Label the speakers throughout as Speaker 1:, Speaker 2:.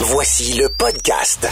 Speaker 1: Voici le podcast.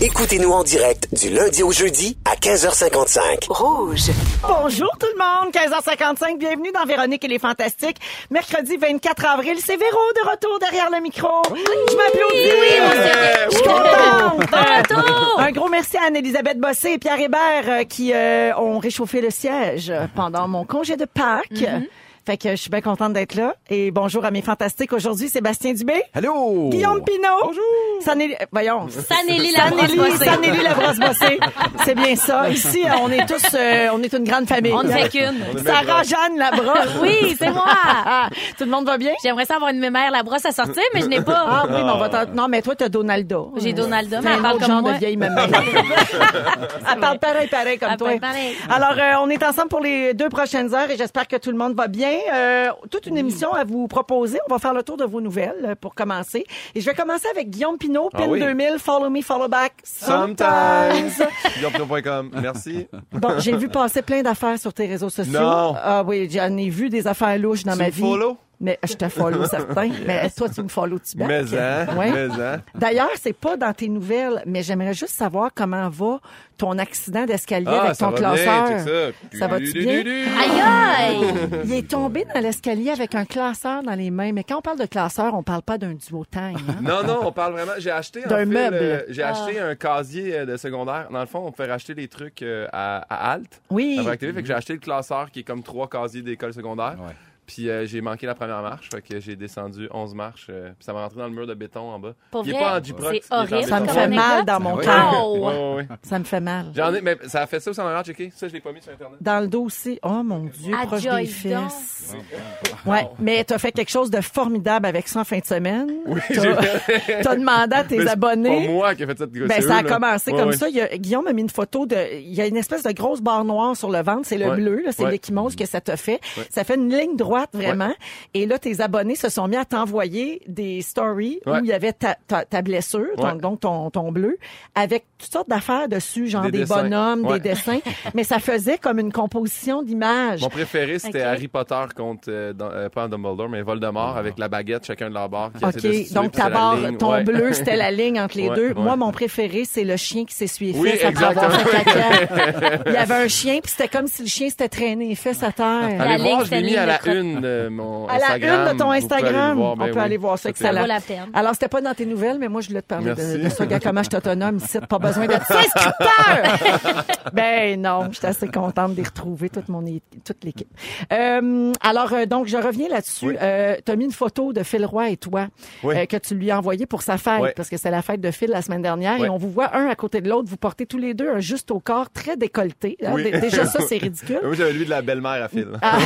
Speaker 1: Écoutez-nous en direct du lundi au jeudi à 15h55.
Speaker 2: Rouge.
Speaker 3: Bonjour tout le monde, 15h55, bienvenue dans Véronique et les Fantastiques. Mercredi 24 avril, c'est Véro de retour derrière le micro. Je m'applaudis.
Speaker 2: oui,
Speaker 3: Je suis contente.
Speaker 2: Retour.
Speaker 3: Un gros merci à Anne-Elisabeth Bossé et Pierre Hébert euh, qui euh, ont réchauffé le siège pendant mon congé de Pâques.
Speaker 2: Mm-hmm.
Speaker 3: Fait que je suis bien contente d'être là. Et bonjour à mes fantastiques aujourd'hui, Sébastien Dubé.
Speaker 4: Allô!
Speaker 3: Guillaume Pinot. Bonjour. Sanélie, voyons.
Speaker 2: Sanélie la brosse
Speaker 3: Sanélie, la brosse bossée. C'est bien ça. Ici, euh, on est tous, euh, on est une grande famille.
Speaker 2: On ne fait qu'une.
Speaker 3: Sarah Jeanne la brosse.
Speaker 2: Oui, c'est moi.
Speaker 3: Tout le monde va bien?
Speaker 2: J'aimerais ça avoir une mémère la brosse à sortir, mais je n'ai pas.
Speaker 3: Ah oui, mais on va t'en- Non, mais toi, t'as Donaldo.
Speaker 2: J'ai Donaldo, mais elle
Speaker 3: un
Speaker 2: parle
Speaker 3: autre
Speaker 2: comme
Speaker 3: genre
Speaker 2: moi.
Speaker 3: de vieille maman. elle parle pareil, pareil comme
Speaker 2: Elle
Speaker 3: toi.
Speaker 2: parle pareil.
Speaker 3: Alors, euh, on est ensemble pour les deux prochaines heures et j'espère que tout le monde va bien. Euh, toute une émission à vous proposer. On va faire le tour de vos nouvelles euh, pour commencer. Et je vais commencer avec Guillaume Pinot, PIN
Speaker 4: Ah oui.
Speaker 3: 2000, Follow Me, Follow Back.
Speaker 4: Sometimes. Guillaume.com. Merci.
Speaker 3: Bon, j'ai vu passer plein d'affaires sur tes réseaux sociaux.
Speaker 4: Non.
Speaker 3: Ah oui, j'en ai vu des affaires louches dans
Speaker 4: Tu
Speaker 3: ma vie.
Speaker 4: follow?
Speaker 3: Mais je te follow certain. Mais toi, tu me follow tu
Speaker 4: Mais hein,
Speaker 3: Ouais.
Speaker 4: mais hein.
Speaker 3: D'ailleurs, c'est pas dans tes nouvelles, mais j'aimerais juste savoir comment va ton accident d'escalier
Speaker 4: Ah,
Speaker 3: avec
Speaker 4: ça
Speaker 3: ton
Speaker 4: va bien,
Speaker 3: classeur.
Speaker 4: ça.
Speaker 3: Ça va-tu bien?
Speaker 2: Aïe, aïe.
Speaker 3: Il est tombé dans l'escalier avec un classeur dans les mains. Mais quand on parle de classeur, on parle pas d'un duotime. Hein?
Speaker 4: Non, non, on parle vraiment. J'ai acheté en
Speaker 3: D'un
Speaker 4: fait,
Speaker 3: meuble.
Speaker 4: le- J'ai
Speaker 2: Ah.
Speaker 4: acheté un casier euh, de secondaire. Dans le fond, on peut racheter les trucs euh, à, à Alt.
Speaker 3: Oui.
Speaker 4: à Vrac TV. Fait que j'ai acheté le classeur qui est comme trois casiers d'école secondaire. Puis euh, j'ai manqué la première marche, fait que j'ai descendu 11 marches. euh, puis ça m'a rentré dans le mur de béton en bas.
Speaker 2: Pour
Speaker 4: il est
Speaker 2: vrai,
Speaker 4: pas en J-Prox, il est
Speaker 2: c'est
Speaker 4: en
Speaker 2: horrible.
Speaker 3: Ça me fait
Speaker 2: Comme
Speaker 3: mal dans mon.
Speaker 4: Ouais, ouais, ouais.
Speaker 3: Ça me fait mal.
Speaker 4: J'en ai, mais ça a fait ça aussi en arrière, checké. Ça, je l'ai pas mis sur Internet.
Speaker 3: Dans le dos aussi. Oh mon Dieu,
Speaker 2: Ah,
Speaker 3: proche des fesses.
Speaker 2: donc.
Speaker 3: Ouais, mais t'as fait quelque chose de formidable avec ça en fin de semaine.
Speaker 4: Oui,
Speaker 3: T'as
Speaker 4: j'ai-
Speaker 3: t'as demandé à tes
Speaker 4: Mais c'est
Speaker 3: abonnés.
Speaker 4: pas moi qui ai fait ça. c'est
Speaker 3: Ben,
Speaker 4: eux,
Speaker 3: ça a
Speaker 4: là.
Speaker 3: commencé
Speaker 4: Ouais,
Speaker 3: comme
Speaker 4: ouais.
Speaker 3: ça. Il y a, Guillaume a mis une photo de. Il y a une espèce de grosse barre noire sur le ventre. C'est le
Speaker 4: Ouais.
Speaker 3: bleu, là, c'est
Speaker 4: Ouais.
Speaker 3: l'échymose que ça te fait. Ça fait une ligne droite vraiment. Et là, tes abonnés se sont mis à t'envoyer des stories
Speaker 4: Ouais.
Speaker 3: où il y avait ta, ta, ta blessure, ton-
Speaker 4: Ouais.
Speaker 3: donc ton, ton bleu, avec toutes sortes d'affaires dessus, genre des, bonhommes,
Speaker 4: Ouais.
Speaker 3: des dessins. Mais ça faisait comme une composition d'images.
Speaker 4: Mon préféré, c'était. Harry Potter contre, euh, dans- euh, pas Dumbledore, mais Voldemort avec la baguette, chacun de leur barre. Qui de
Speaker 3: OK, donc ta
Speaker 4: la
Speaker 3: barre, ton
Speaker 4: Ouais.
Speaker 3: bleu, c'était la ligne entre les
Speaker 4: Ouais,
Speaker 3: deux.
Speaker 4: ouais.
Speaker 3: Moi, mon préféré, c'est le chien qui s'essuie les
Speaker 4: Oui,
Speaker 3: fesses après avoir fait
Speaker 4: exactement.
Speaker 3: caca. Il y avait un chien, puis c'était comme si le chien s'était traîné les fesses à terre.
Speaker 2: La
Speaker 4: Allez
Speaker 2: ligne,
Speaker 4: voir, je l'ai
Speaker 2: une
Speaker 4: mis à
Speaker 2: ligne
Speaker 4: la
Speaker 2: crotte.
Speaker 4: Une de mon
Speaker 3: À la
Speaker 4: Instagram.
Speaker 3: une de ton Instagram,
Speaker 4: voir,
Speaker 3: on
Speaker 4: ben
Speaker 3: peut
Speaker 4: oui.
Speaker 3: aller voir ça, excellent.
Speaker 2: Ça vaut la peine.
Speaker 3: Alors, c'était pas dans tes nouvelles, mais moi, je voulais te parler de,
Speaker 4: Merci.
Speaker 3: de ça. Regarde comment je autonome ici, pas besoin d'être souscripteur! ben non, je suis assez contente d'y retrouver toute mon toute l'équipe. Euh, alors, euh, donc, je reviens là-dessus.
Speaker 4: Oui.
Speaker 3: Euh, tu as mis une photo de Phil Roy et toi
Speaker 4: Oui.
Speaker 3: euh, que tu lui as envoyé pour sa fête,
Speaker 4: Oui.
Speaker 3: parce que c'est la fête de Phil la semaine dernière,
Speaker 4: Oui.
Speaker 3: et on vous voit un à côté de l'autre, vous portez tous les deux un juste au corps très décolleté. hein.
Speaker 4: Oui.
Speaker 3: Dé- Déjà, ça, c'est ridicule.
Speaker 4: Moi, j'avais lui de la belle-mère à fil.
Speaker 3: Ah,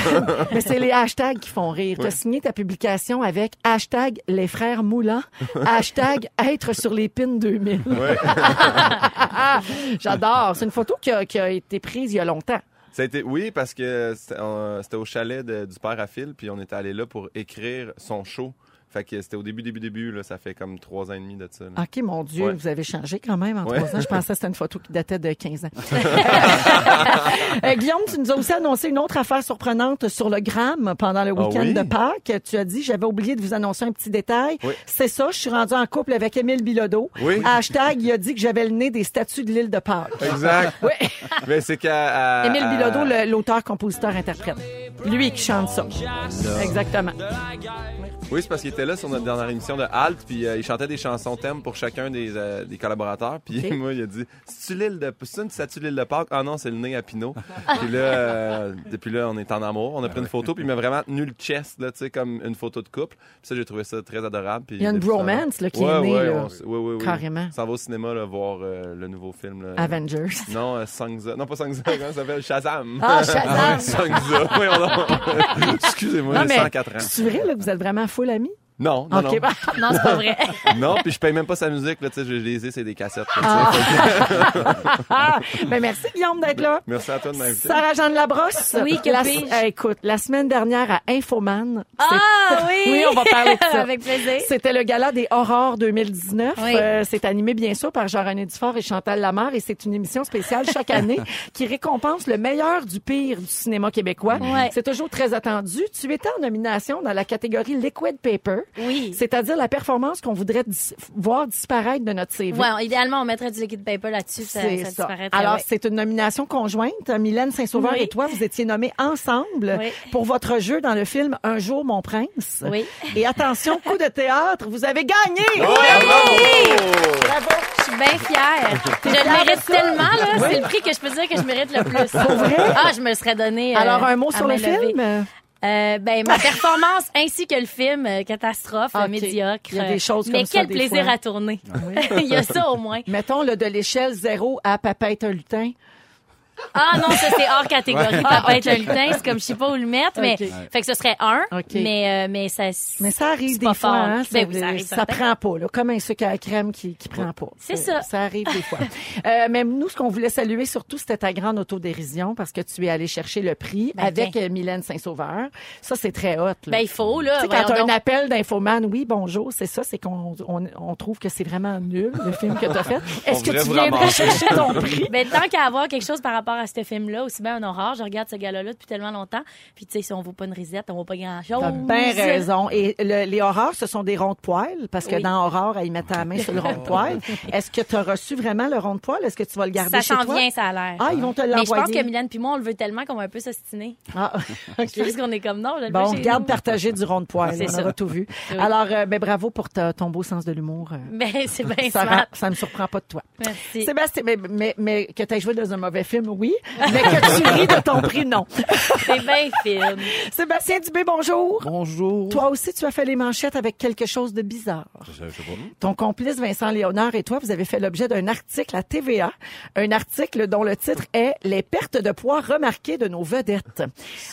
Speaker 3: mais c'est les hashtags qui font rire. Tu as signé ta publication avec hashtag les frères Moulin, hashtag être sur les pins 2000.
Speaker 4: Ouais.
Speaker 3: J'adore. C'est une photo qui a, qui a été prise il y a longtemps.
Speaker 4: Ça a été, oui, parce que c'était on- c'était au chalet de- du père à Phil, puis on était allé là pour écrire son show. Fait que c'était au début, début, début, là, ça fait comme trois ans et demi de ça. là.
Speaker 3: OK, mon Dieu,
Speaker 4: Ouais.
Speaker 3: vous avez changé quand même en
Speaker 4: Ouais.
Speaker 3: trois ans. Je pensais que c'était une photo qui datait de 15 ans. Euh, Guillaume, tu nous as aussi annoncé une autre affaire surprenante sur le gramme pendant le
Speaker 4: Ah
Speaker 3: week-end
Speaker 4: oui?
Speaker 3: de Pâques. Tu as dit, j'avais oublié de vous annoncer un petit détail.
Speaker 4: Oui.
Speaker 3: C'est ça, je suis rendu en couple avec Émile Bilodeau.
Speaker 4: Oui.
Speaker 3: Hashtag, il a dit que j'avais le nez des statues de l'île de Pâques.
Speaker 4: Exact.
Speaker 3: Oui.
Speaker 4: Mais c'est qu'à.
Speaker 3: Émile Bilodeau, l'auteur, compositeur, interprète. Lui qui chante ça. Exactement.
Speaker 4: Oui, c'est parce qu'il était là sur notre dernière émission de Halt, puis euh, il chantait des chansons thèmes pour chacun des, euh, des collaborateurs. Puis moi, il a dit C'est-tu l'île de, c'est une statue de l'île de Pâques? Ah non, c'est le nez à Pinot. puis là, euh, depuis là, on est en amour. On a pris une photo, puis il m'a vraiment tenu le chest, là, tu sais, comme une photo de couple. Puis ça, j'ai trouvé ça très adorable. Puis
Speaker 3: Il y a une
Speaker 4: ça,
Speaker 3: bromance, là, qui
Speaker 4: ouais,
Speaker 3: est née,
Speaker 4: ouais,
Speaker 3: là.
Speaker 4: on ouais, ouais, ouais.
Speaker 3: Carrément.
Speaker 4: On s'en va au cinéma là, voir euh, le nouveau film. Là.
Speaker 3: Avengers.
Speaker 4: Non, euh, Sangza. Non, pas Sangza, comment ça s'appelle? Shazam.
Speaker 3: Ah, Shazam.
Speaker 4: Sangza. Voyons donc. Excusez-moi,
Speaker 3: Non,
Speaker 4: j'ai
Speaker 3: mais
Speaker 4: 104 ans.
Speaker 3: c'est vrai là, que vous êtes vraiment full amis?
Speaker 4: Non, non, non.
Speaker 3: bah,
Speaker 2: Non, c'est pas vrai.
Speaker 4: Non, puis je paye même pas sa musique, là, tu sais, je les ai, c'est des cassettes. là.
Speaker 3: Ah. Ben merci Guillaume d'être là.
Speaker 4: Merci à toi de m'inviter.
Speaker 3: Sarah-Jeanne Labrosse.
Speaker 2: Oui, que
Speaker 3: la, euh, écoute, la semaine dernière à Infoman.
Speaker 2: Ah oui!
Speaker 3: Oui, on va parler de ça.
Speaker 2: Avec plaisir.
Speaker 3: C'était le gala des Aurores 2019.
Speaker 2: Oui.
Speaker 3: Euh, c'est animé bien sûr par Jean-René Dufort et Chantal Lamarre et c'est une émission spéciale chaque année qui récompense le meilleur du pire du cinéma québécois.
Speaker 2: Ouais.
Speaker 3: C'est toujours très attendu. Tu étais en nomination dans la catégorie Liquid Paper,
Speaker 2: Oui.
Speaker 3: c'est-à-dire la performance qu'on voudrait dis- voir disparaître de notre CV.
Speaker 2: Ouais, idéalement, on mettrait du liquid paper là-dessus. Ça, ça
Speaker 3: ça.
Speaker 2: disparaîtrait.
Speaker 3: Alors,
Speaker 2: ouais.
Speaker 3: c'est une nomination conjointe. Mylène Saint-Sauveur
Speaker 2: Oui.
Speaker 3: et toi, vous étiez nommés ensemble
Speaker 2: Oui.
Speaker 3: pour votre jeu dans le film Un jour, mon prince.
Speaker 2: Oui.
Speaker 3: Et attention, coup de théâtre, vous avez gagné! Bravo!
Speaker 2: Je suis bien fière. Je le mérite tellement, là. C'est le prix que je peux dire que je mérite le plus.
Speaker 3: Pour vrai?
Speaker 2: Ah, je me serais donné. euh,
Speaker 3: Alors, un mot sur le film?
Speaker 2: Euh, ben, ma performance ainsi que le film, euh, catastrophe, euh,
Speaker 3: Ok.
Speaker 2: médiocre.
Speaker 3: Il y a des choses
Speaker 2: Mais
Speaker 3: comme ça,
Speaker 2: quel
Speaker 3: des
Speaker 2: plaisir
Speaker 3: fois.
Speaker 2: à tourner. Il y a ça au moins.
Speaker 3: Mettons le de l'échelle 0 à Papa est un lutin.
Speaker 2: Ah non, ça c'est hors catégorie. Papa
Speaker 3: Ah,
Speaker 2: est un lutin, c'est comme je sais pas où le mettre, mais
Speaker 3: Ok.
Speaker 2: fait que ce serait un.
Speaker 3: Ok.
Speaker 2: Mais euh, mais ça.
Speaker 3: Mais ça arrive
Speaker 2: c'est
Speaker 3: des
Speaker 2: pas
Speaker 3: fois,
Speaker 2: fort.
Speaker 3: hein,
Speaker 2: Ben
Speaker 3: ça,
Speaker 2: oui, ça arrive
Speaker 3: ça
Speaker 2: certain.
Speaker 3: prend pas, là, comme un sucre à la crème qui, qui prend pas.
Speaker 2: C'est ça.
Speaker 3: Ça arrive des fois. euh, mais nous, ce qu'on voulait saluer surtout, c'était ta grande autodérision parce que tu es allé chercher le prix
Speaker 2: Ben,
Speaker 3: avec euh, Mylène Saint-Sauveur. Ça, c'est très hot. Là.
Speaker 2: Ben il faut là.
Speaker 3: Tu sais, quand
Speaker 2: voyons
Speaker 3: tu as un
Speaker 2: donc.
Speaker 3: appel d'infoman, oui, bonjour, c'est ça, c'est qu'on on, on trouve que c'est vraiment nul, le film que tu as fait. Est-ce que tu
Speaker 4: vous
Speaker 3: viendrais
Speaker 4: ramasser.
Speaker 3: chercher ton prix?
Speaker 2: Ben, tant qu'à avoir quelque chose par rapport à ce film-là, aussi bien un horreur, je regarde ce gars-là depuis tellement longtemps. Puis, tu sais, si on vaut pas une risette, on vaut pas grand-chose.
Speaker 3: T'as bien raison. Et le- les horreurs, ce sont des ronds de poil, parce que
Speaker 2: Oui.
Speaker 3: dans Horreur, ils mettent ta main sur le rond de poil. Est-ce que tu as reçu vraiment le rond de poil? Est-ce que tu vas le garder
Speaker 2: Ça
Speaker 3: chez
Speaker 2: s'en
Speaker 3: toi?
Speaker 2: vient, ça a l'air.
Speaker 3: Ah, ils vont te
Speaker 2: Mais je pense
Speaker 3: l'envoyer.
Speaker 2: que Mylène puis moi, on le veut tellement qu'on va un peu s'ostiner.
Speaker 3: Ah, OK.
Speaker 2: Je pense qu'on est comme non, je le
Speaker 3: Bon, garde
Speaker 2: nous.
Speaker 3: partager du rond de poil.
Speaker 2: C'est
Speaker 3: On
Speaker 2: ça.
Speaker 3: aura tout vu.
Speaker 2: Oui.
Speaker 3: Alors, euh, ben, bravo pour ta- ton beau sens de l'humour. euh.
Speaker 2: Ben, c'est bien
Speaker 3: ça, ça ne surprend pas de toi.
Speaker 2: Merci.
Speaker 3: Sébastien, mais, mais, mais que tu aies joué dans un mauvais film, oui. Mais que tu ris de ton prix, non.
Speaker 2: C'est bien film.
Speaker 3: Sébastien Dubé, bonjour.
Speaker 5: Bonjour.
Speaker 3: Toi aussi, tu as fait les manchettes avec quelque chose de bizarre.
Speaker 5: Je sais pas.
Speaker 3: Ton complice Vincent Léonard et toi, vous avez fait l'objet d'un article à TVA, un article dont le titre est Les pertes de poids remarquées de nos vedettes.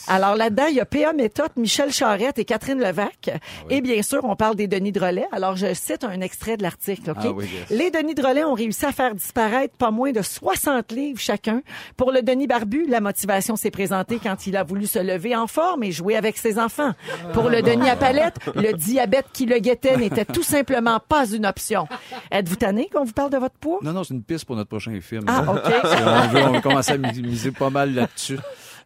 Speaker 3: Alors là-dedans, il y a P.A. Méthode, Michel Charette et Catherine Levac. Et bien sûr, on parle des Denis Drolet. Alors je cite un extrait de l'article. OK?
Speaker 5: Ah oui, yes.
Speaker 3: Les Denis Drolet ont réussi à faire disparaître pas moins de 60 livres chacun. Pour le Denis Barbu, la motivation s'est présentée quand il a voulu se lever en forme et jouer avec ses enfants. Pour le Denis à palette, le diabète qui le guettait n'était tout simplement pas une option. Êtes-vous tanné qu'on vous parle de votre poids?
Speaker 5: Non, non, c'est une piste pour notre prochain film.
Speaker 3: Ah. OK.
Speaker 5: On, veut, on veut commencer à mis- miser pas mal là-dessus.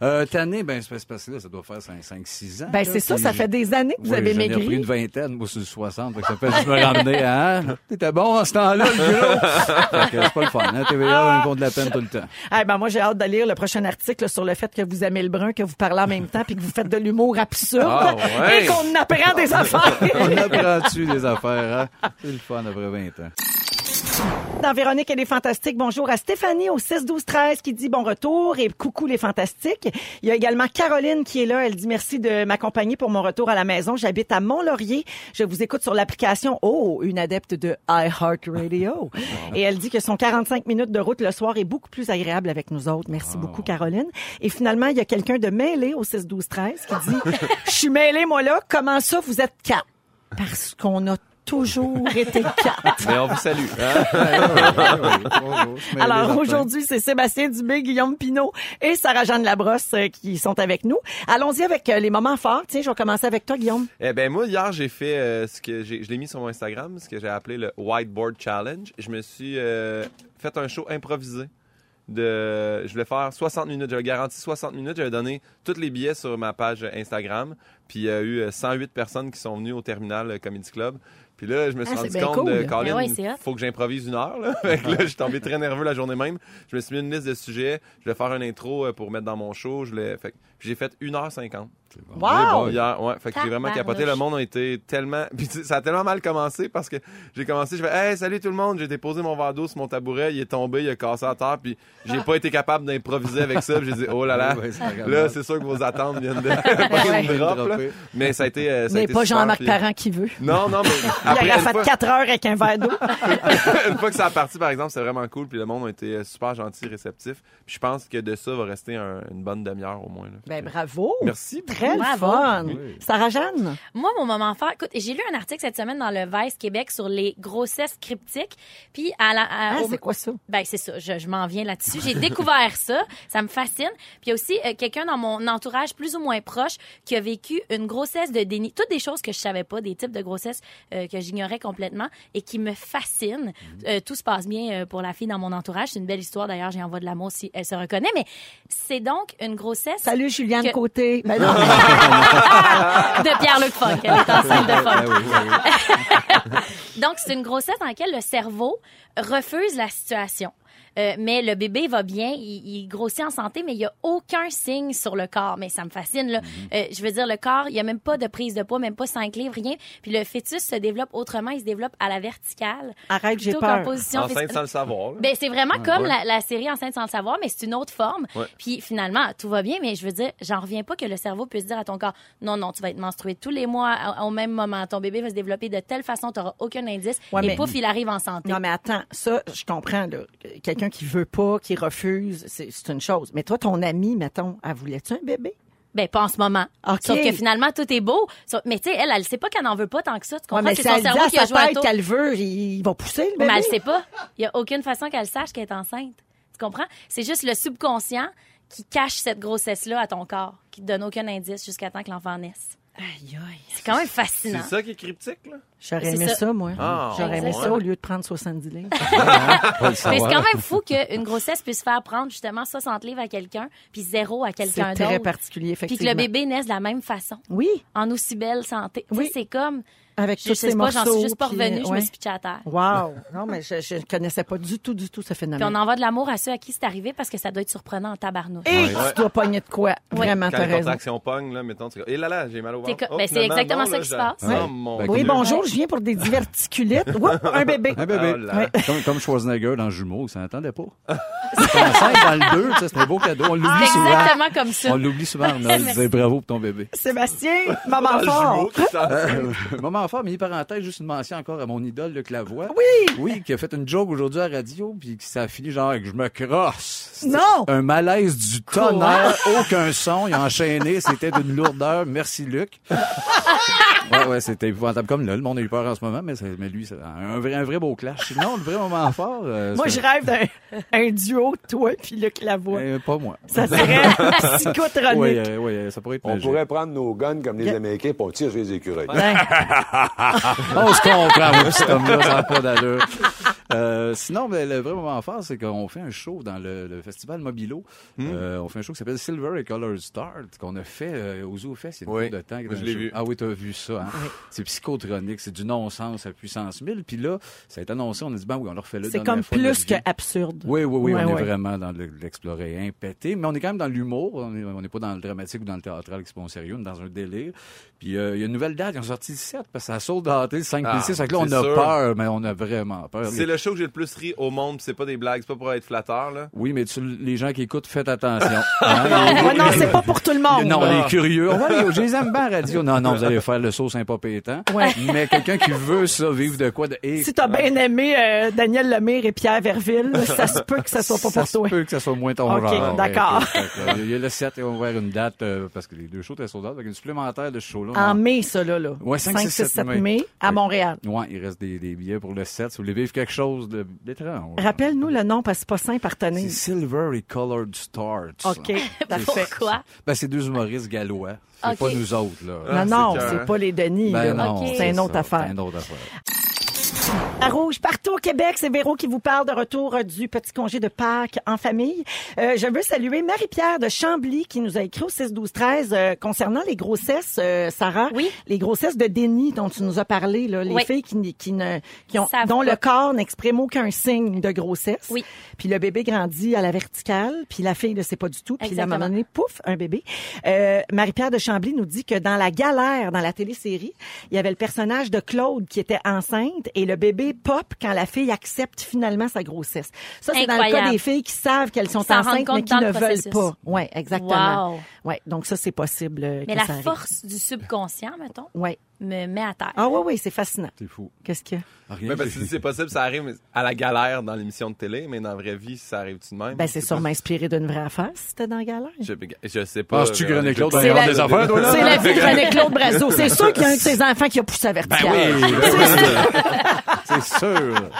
Speaker 5: Euh, Tanné, ben, c'est parce que là, ça doit faire 5-6 ans.
Speaker 3: Ben, c'est ça, ça
Speaker 5: je-
Speaker 3: fait des années que vous
Speaker 5: Oui,
Speaker 3: avez maigri.
Speaker 5: repris une vingtaine, moi, sur le 60. Fait que ça fait juste me ramener à, hein? T'étais bon en ce temps-là, le gros. Fait que c'est pas le fun, hein? TVA, un compte de la peine tout le temps.
Speaker 3: Ah, ben moi, j'ai hâte de lire le prochain article sur le fait que vous aimez le brun, que vous parlez en même temps, puis que vous faites de l'humour absurde
Speaker 4: Ah, ouais.
Speaker 3: et qu'on apprend des affaires.
Speaker 5: On apprend-tu des affaires, hein? C'est le fun après 20 ans.
Speaker 3: Dans Véronique, elle est fantastique. Bonjour à Stéphanie au 6 12 13 qui dit bon retour et coucou les fantastiques. Il y a également Caroline qui est là. Elle dit merci de m'accompagner pour mon retour à la maison. J'habite à Mont-Laurier. Je vous écoute sur l'application Oh, une adepte de iHeartRadio. et elle dit que son 45 minutes de route le soir est beaucoup plus agréable avec nous autres. Merci beaucoup Caroline. Et finalement, il y a quelqu'un de mêlé au 6 12 13 qui dit je suis mêlé moi là. Comment ça vous êtes quatre? Parce qu'on a toujours été quatre.
Speaker 4: Mais on vous salue. hein?
Speaker 3: Alors aujourd'hui, c'est Sébastien Dubé, Guillaume Pinault et Sarah-Jeanne Labrosse euh, qui sont avec nous. Allons-y avec euh, les moments forts. Tiens, je vais commencer avec toi, Guillaume.
Speaker 4: Eh ben moi hier j'ai fait euh, ce que j'ai, je l'ai mis sur mon Instagram, ce que j'ai appelé le whiteboard challenge. Je me suis euh, fait un show improvisé. De, je voulais faire 60 minutes. J'avais garanti 60 minutes. J'avais donné tous les billets sur ma page Instagram. Puis il y a eu euh, 108 personnes qui sont venues au terminal Comedy Club. Puis là, je me suis
Speaker 3: Ah,
Speaker 4: rendu compte
Speaker 3: cool.
Speaker 4: de
Speaker 3: Ben
Speaker 4: Colin,
Speaker 2: ouais,
Speaker 4: faut que j'improvise une heure. Là. Fait que là, je suis tombé très nerveux la journée même. Je me suis mis une liste de sujets. Je voulais faire une intro euh, pour mettre dans mon show. Je voulais... fait j'ai fait 1h50.
Speaker 3: Wow!
Speaker 4: Hier, ouais. Fait que j'ai vraiment capoté. Le monde a été tellement. Puis ça a tellement mal commencé parce que j'ai commencé, je fais Hey, salut tout le monde. J'ai déposé mon verre d'eau sur mon tabouret. Il est tombé, il a cassé à terre. Puis j'ai pas été capable d'improviser avec ça. Puis j'ai dit Oh là là.
Speaker 5: Pas.
Speaker 4: Là, c'est sûr que vos attentes viennent de
Speaker 3: Ouais.
Speaker 4: de drop, là. Mais ça a été. euh, ça a
Speaker 3: Mais
Speaker 4: été
Speaker 3: pas Jean-Marc
Speaker 4: puis-
Speaker 3: Parent qui veut.
Speaker 4: Non, non, mais après,
Speaker 3: aurait
Speaker 4: une
Speaker 3: fait
Speaker 4: fois,
Speaker 3: 4 heures avec un verre d'eau.
Speaker 4: une fois que ça a parti, par exemple, c'est vraiment cool. Puis le monde a été euh, super gentil, réceptif. Puis je pense que de ça va rester un- une bonne demi-heure au moins. là.
Speaker 3: Ben bravo.
Speaker 4: Merci.
Speaker 3: Très le
Speaker 2: Bravo.
Speaker 3: fun.
Speaker 5: Oui.
Speaker 3: Sarah-Jeanne?
Speaker 2: Moi, mon moment fort, écoute, j'ai lu un article cette semaine dans le Vice Québec sur les grossesses cryptiques. Puis, à la, à-
Speaker 3: Ah,
Speaker 2: au-
Speaker 3: c'est quoi ça?
Speaker 2: Ben, c'est ça. Je, je m'en viens là-dessus. J'ai découvert ça. Ça me fascine. Puis, il y a aussi euh, quelqu'un dans mon entourage plus ou moins proche qui a vécu une grossesse de déni. Toutes des choses que je savais pas, des types de grossesse euh, que j'ignorais complètement et qui me fascinent. Euh, tout se passe bien euh, pour la fille dans mon entourage. C'est une belle histoire. D'ailleurs, j'ai envoie de l'amour si elle se reconnaît. Mais c'est donc une grossesse
Speaker 3: Salut, Juliane
Speaker 2: Que-
Speaker 3: Côté. Ben non.
Speaker 2: de Pierre-Luc Funk. Elle est enceinte de Funk.
Speaker 5: Ah oui, oui, oui.
Speaker 2: Donc, c'est une grossesse dans laquelle le cerveau refuse la situation. Euh, mais le bébé va bien, il, il grossit en santé, mais il y a aucun signe sur le corps. Mais ça me fascine, là. Euh, je veux dire, le corps, il y a même pas de prise de poids, même pas 5 livres, rien. Puis le fœtus se développe autrement, il se développe à la verticale.
Speaker 3: Arrête, j'ai peur.
Speaker 2: position
Speaker 4: Enceinte sans le savoir.
Speaker 2: Ben, c'est vraiment comme
Speaker 4: ouais.
Speaker 2: la, la série Enceinte sans le savoir, mais c'est une autre forme.
Speaker 4: Ouais.
Speaker 2: Puis finalement, tout va bien, mais je veux dire, j'en reviens pas que le cerveau puisse dire à ton corps, non, non, tu vas être menstrué tous les mois au même moment. Ton bébé va se développer de telle façon, tu aucun indice.
Speaker 3: Ouais,
Speaker 2: et
Speaker 3: mais-
Speaker 2: pouf, il arrive en santé.
Speaker 3: Non, mais attends, ça, je comprends, là. Quelqu'un qui veut pas, qui refuse, c'est une chose. Mais toi, ton ami, mettons, elle voulait-tu un bébé?
Speaker 2: Ben, pas en ce moment.
Speaker 3: OK.
Speaker 2: Sauf que finalement, tout est beau. Mais tu sais, elle, elle sait pas qu'elle n'en veut pas tant que ça. Tu
Speaker 3: Ouais,
Speaker 2: comprends?
Speaker 3: mais
Speaker 2: c'est
Speaker 3: si
Speaker 2: son cerveau qui a joué
Speaker 3: tête qu'elle veut, il va pousser le
Speaker 2: Mais
Speaker 3: bébé.
Speaker 2: elle sait pas. Il y a aucune façon qu'elle sache qu'elle est enceinte. Tu comprends? C'est juste le subconscient qui cache cette grossesse-là à ton corps, qui te donne aucun indice jusqu'à temps que l'enfant naisse.
Speaker 3: Aïe, aïe.
Speaker 2: C'est quand même
Speaker 4: C'est
Speaker 2: fascinant.
Speaker 4: ça qui est cryptique, là?
Speaker 3: J'aurais
Speaker 2: C'est
Speaker 3: aimé
Speaker 2: ça.
Speaker 3: ça, moi.
Speaker 4: Ah,
Speaker 3: J'aurais aimé
Speaker 4: ouais.
Speaker 3: ça au lieu de prendre 70 livres.
Speaker 2: Mais c'est quand même fou qu'une grossesse puisse faire prendre justement 60 livres à quelqu'un, puis zéro à quelqu'un
Speaker 3: C'est très
Speaker 2: d'autre.
Speaker 3: particulier,
Speaker 2: Puis que
Speaker 3: effectivement.
Speaker 2: le bébé naisse de la même façon,
Speaker 3: Oui,
Speaker 2: en aussi belle santé.
Speaker 3: Oui.
Speaker 2: c'est comme,
Speaker 3: avec
Speaker 2: je
Speaker 3: tous
Speaker 2: sais
Speaker 3: ces
Speaker 2: pas,
Speaker 3: morceaux.
Speaker 2: j'en suis juste pas
Speaker 3: puis,
Speaker 2: revenue, je me suis pitchée à terre.
Speaker 3: Wow! Non, mais je, je connaissais pas du tout, du tout ce
Speaker 2: Puis
Speaker 3: phénomène.
Speaker 2: on envoie de l'amour à ceux à qui c'est arrivé parce que ça doit être surprenant en tabarnouche.
Speaker 3: Et
Speaker 4: Ouais.
Speaker 3: tu dois pogner de quoi? Vraiment,
Speaker 4: Quand
Speaker 3: t'as raison.
Speaker 4: contractions pognent, là, mettons, tu et là là, j'ai mal au ventre. Oh,
Speaker 2: ben, c'est exactement ça qui se passe.
Speaker 4: Oh,
Speaker 5: Ben.
Speaker 3: Oui, bonjour, je viens pour des diverticulites. Oups, un bébé.
Speaker 5: Un bébé.
Speaker 4: Oh.
Speaker 5: Comme, Schwarzenegger dans Jumeaux, ça n'entendait pas. C'était enceinte dans le 2, c'était un beau cadeau. On l'oublie
Speaker 2: C'est
Speaker 5: souvent.
Speaker 2: exactement comme ça.
Speaker 5: On l'oublie souvent. On bravo pour ton bébé.
Speaker 3: Sébastien, maman fort.
Speaker 4: qui
Speaker 5: fort, mais parenthèse, juste une mention encore à mon idole, le Clavois.
Speaker 3: Oui!
Speaker 5: Oui, qui a fait une joke aujourd'hui à la radio, puis qui ça a fini genre avec je me crosse.
Speaker 3: Non!
Speaker 5: Un malaise du tonnerre, aucun son, il a enchaîné, c'était d'une lourdeur. Merci Luc. ouais, ouais, c'était épouvantable comme là. Le monde a eu peur en ce moment, mais, mais lui, c'est un vrai, un vrai beau clash. Sinon, le vrai moment fort. euh,
Speaker 3: Moi, je rêve d'un un duo, toi puis Luc Lavoie.
Speaker 5: Euh, pas moi.
Speaker 3: Ça serait psychotronique.
Speaker 5: Oui, euh, oui, ça pourrait être
Speaker 6: On
Speaker 5: magique.
Speaker 6: pourrait prendre nos guns comme les. Américains et on tire sur les écureuils.
Speaker 3: Ben,
Speaker 5: On se comprend, moi, cet homme-là, ça n'a pas d'allure. Euh, sinon, ben, le vrai moment fort, c'est qu'on fait un show dans le, le festival Mobilo. Euh, on fait un show qui s'appelle Silver et Colored Start, qu'on a fait euh, au Zoo Fest il y a
Speaker 4: Oui,
Speaker 5: de temps.
Speaker 4: moi, je l'ai vu.
Speaker 5: Ah oui, tu as vu ça. Hein? C'est psychotronique, c'est du non-sens à puissance 1000. Puis là, ça a été annoncé, on a dit, ben oui, on le refait là.
Speaker 3: c'est comme plus que absurde.
Speaker 5: Oui, oui, oui,
Speaker 3: Ouais,
Speaker 5: on
Speaker 3: ouais.
Speaker 5: est vraiment dans le- l'explorer impété, mais on est quand même dans l'humour. On est- on n'est pas dans le dramatique ou dans le théâtral qui se sérieux, on est dans un délire. Puis euh, il y a une nouvelle date, ils ont sorti le 7 parce que ça a sold out le 5
Speaker 4: Ah,
Speaker 5: et 6. Fait que là, on
Speaker 4: c'est
Speaker 5: a
Speaker 4: sûr.
Speaker 5: peur, mais on a vraiment peur.
Speaker 4: C'est le show que j'ai le plus ri au monde, pis c'est pas des blagues, c'est pas pour être flatteur, là.
Speaker 5: Oui, mais tu- les gens qui écoutent, faites attention. Hein?
Speaker 3: Ouais, non, c'est pas pour tout le monde.
Speaker 5: Non,
Speaker 4: Ah.
Speaker 5: les curieux. On va aller, je les aime bien à la radio. Non, non, vous allez faire le saut sympa pétant.
Speaker 3: Ouais.
Speaker 5: Mais quelqu'un qui veut ça, vivre de quoi de. et-
Speaker 3: Si t'as bien aimé euh, Daniel Lemire et Pierre Verville, ça se peut que ça soit pas
Speaker 5: ça
Speaker 3: pour
Speaker 5: se
Speaker 3: toi.
Speaker 5: peut que ça soit moins ton
Speaker 3: Ok,
Speaker 5: genre.
Speaker 3: d'accord.
Speaker 5: Ouais, Il y a le 7 et on va ouvrir une date euh, parce que les deux shows étaient sold out. Avec une supplémentaire de ce show-là.
Speaker 3: En mai, ça, là. là.
Speaker 5: Ouais, 5, 6, 7
Speaker 3: 7
Speaker 5: mai.
Speaker 3: mai, à. Montréal.
Speaker 5: Ouais, il reste des, des billets pour le 7. Si vous voulez vivre quelque chose d'étrange.
Speaker 3: Rappelle-nous le nom parce que c'est pas simple à
Speaker 5: C'est
Speaker 3: retenir.
Speaker 5: Silver et Colored Stars.
Speaker 3: OK.
Speaker 2: Pourquoi?
Speaker 5: Ben, c'est deux humoristes gallois. C'est
Speaker 2: Ok.
Speaker 5: pas nous autres, là.
Speaker 3: Non,
Speaker 4: Ah,
Speaker 3: non,
Speaker 4: c'est
Speaker 3: pas les Denis.
Speaker 5: Ben
Speaker 3: là.
Speaker 5: non,
Speaker 2: Ok.
Speaker 3: C'est une autre affaire.
Speaker 5: C'est une autre affaire.
Speaker 3: À Rouge, partout au Québec, c'est Véro qui vous parle de retour euh, du petit congé de Pâques en famille. Euh, je veux saluer Marie-Pierre de Chambly qui nous a écrit au 6-12-13 euh, concernant les grossesses, euh, Sarah.
Speaker 2: Oui.
Speaker 3: Les grossesses de déni dont tu nous as parlé, là, les
Speaker 2: Oui.
Speaker 3: filles qui, qui ne, qui ont, dont le corps n'exprime aucun signe de grossesse.
Speaker 2: Oui.
Speaker 3: Puis le bébé grandit à la verticale, puis la fille ne sait pas du tout. Puis là, à un moment
Speaker 2: Exactement.
Speaker 3: donné, pouf, un bébé. Euh, Marie-Pierre de Chambly nous dit que dans la galère, dans la télésérie, il y avait le personnage de Claude qui était enceinte et le bébé pop quand la fille accepte finalement sa grossesse. Ça, c'est dans le cas des filles qui savent qu'elles sont enceintes mais qui ne
Speaker 2: le
Speaker 3: veulent pas. Ouais, exactement.
Speaker 2: Wow.
Speaker 3: Ouais, donc ça, c'est possible. euh,
Speaker 2: Mais la force du subconscient, mettons,
Speaker 3: Ouais.
Speaker 2: Me met à terre.
Speaker 3: Ah oui, oui, c'est fascinant.
Speaker 5: C'est fou.
Speaker 3: Qu'est-ce qu'il y a?
Speaker 5: Rien.
Speaker 4: Mais parce que si c'est possible, ça arrive à la galère dans l'émission de télé, mais dans la vraie vie, ça arrive-tu de même?
Speaker 3: Ben, c'est sûrement inspiré d'une vraie affaire si c'était dans la galère.
Speaker 4: Je, je sais pas.
Speaker 5: Penses-tu que René Claude des affaires, toi, là?
Speaker 3: C'est la vie de René Claude Brazo. C'est sûr qu'il y a un de ses enfants qui a poussé à
Speaker 5: Ben
Speaker 3: verticale.
Speaker 5: oui, ben oui. c'est sûr.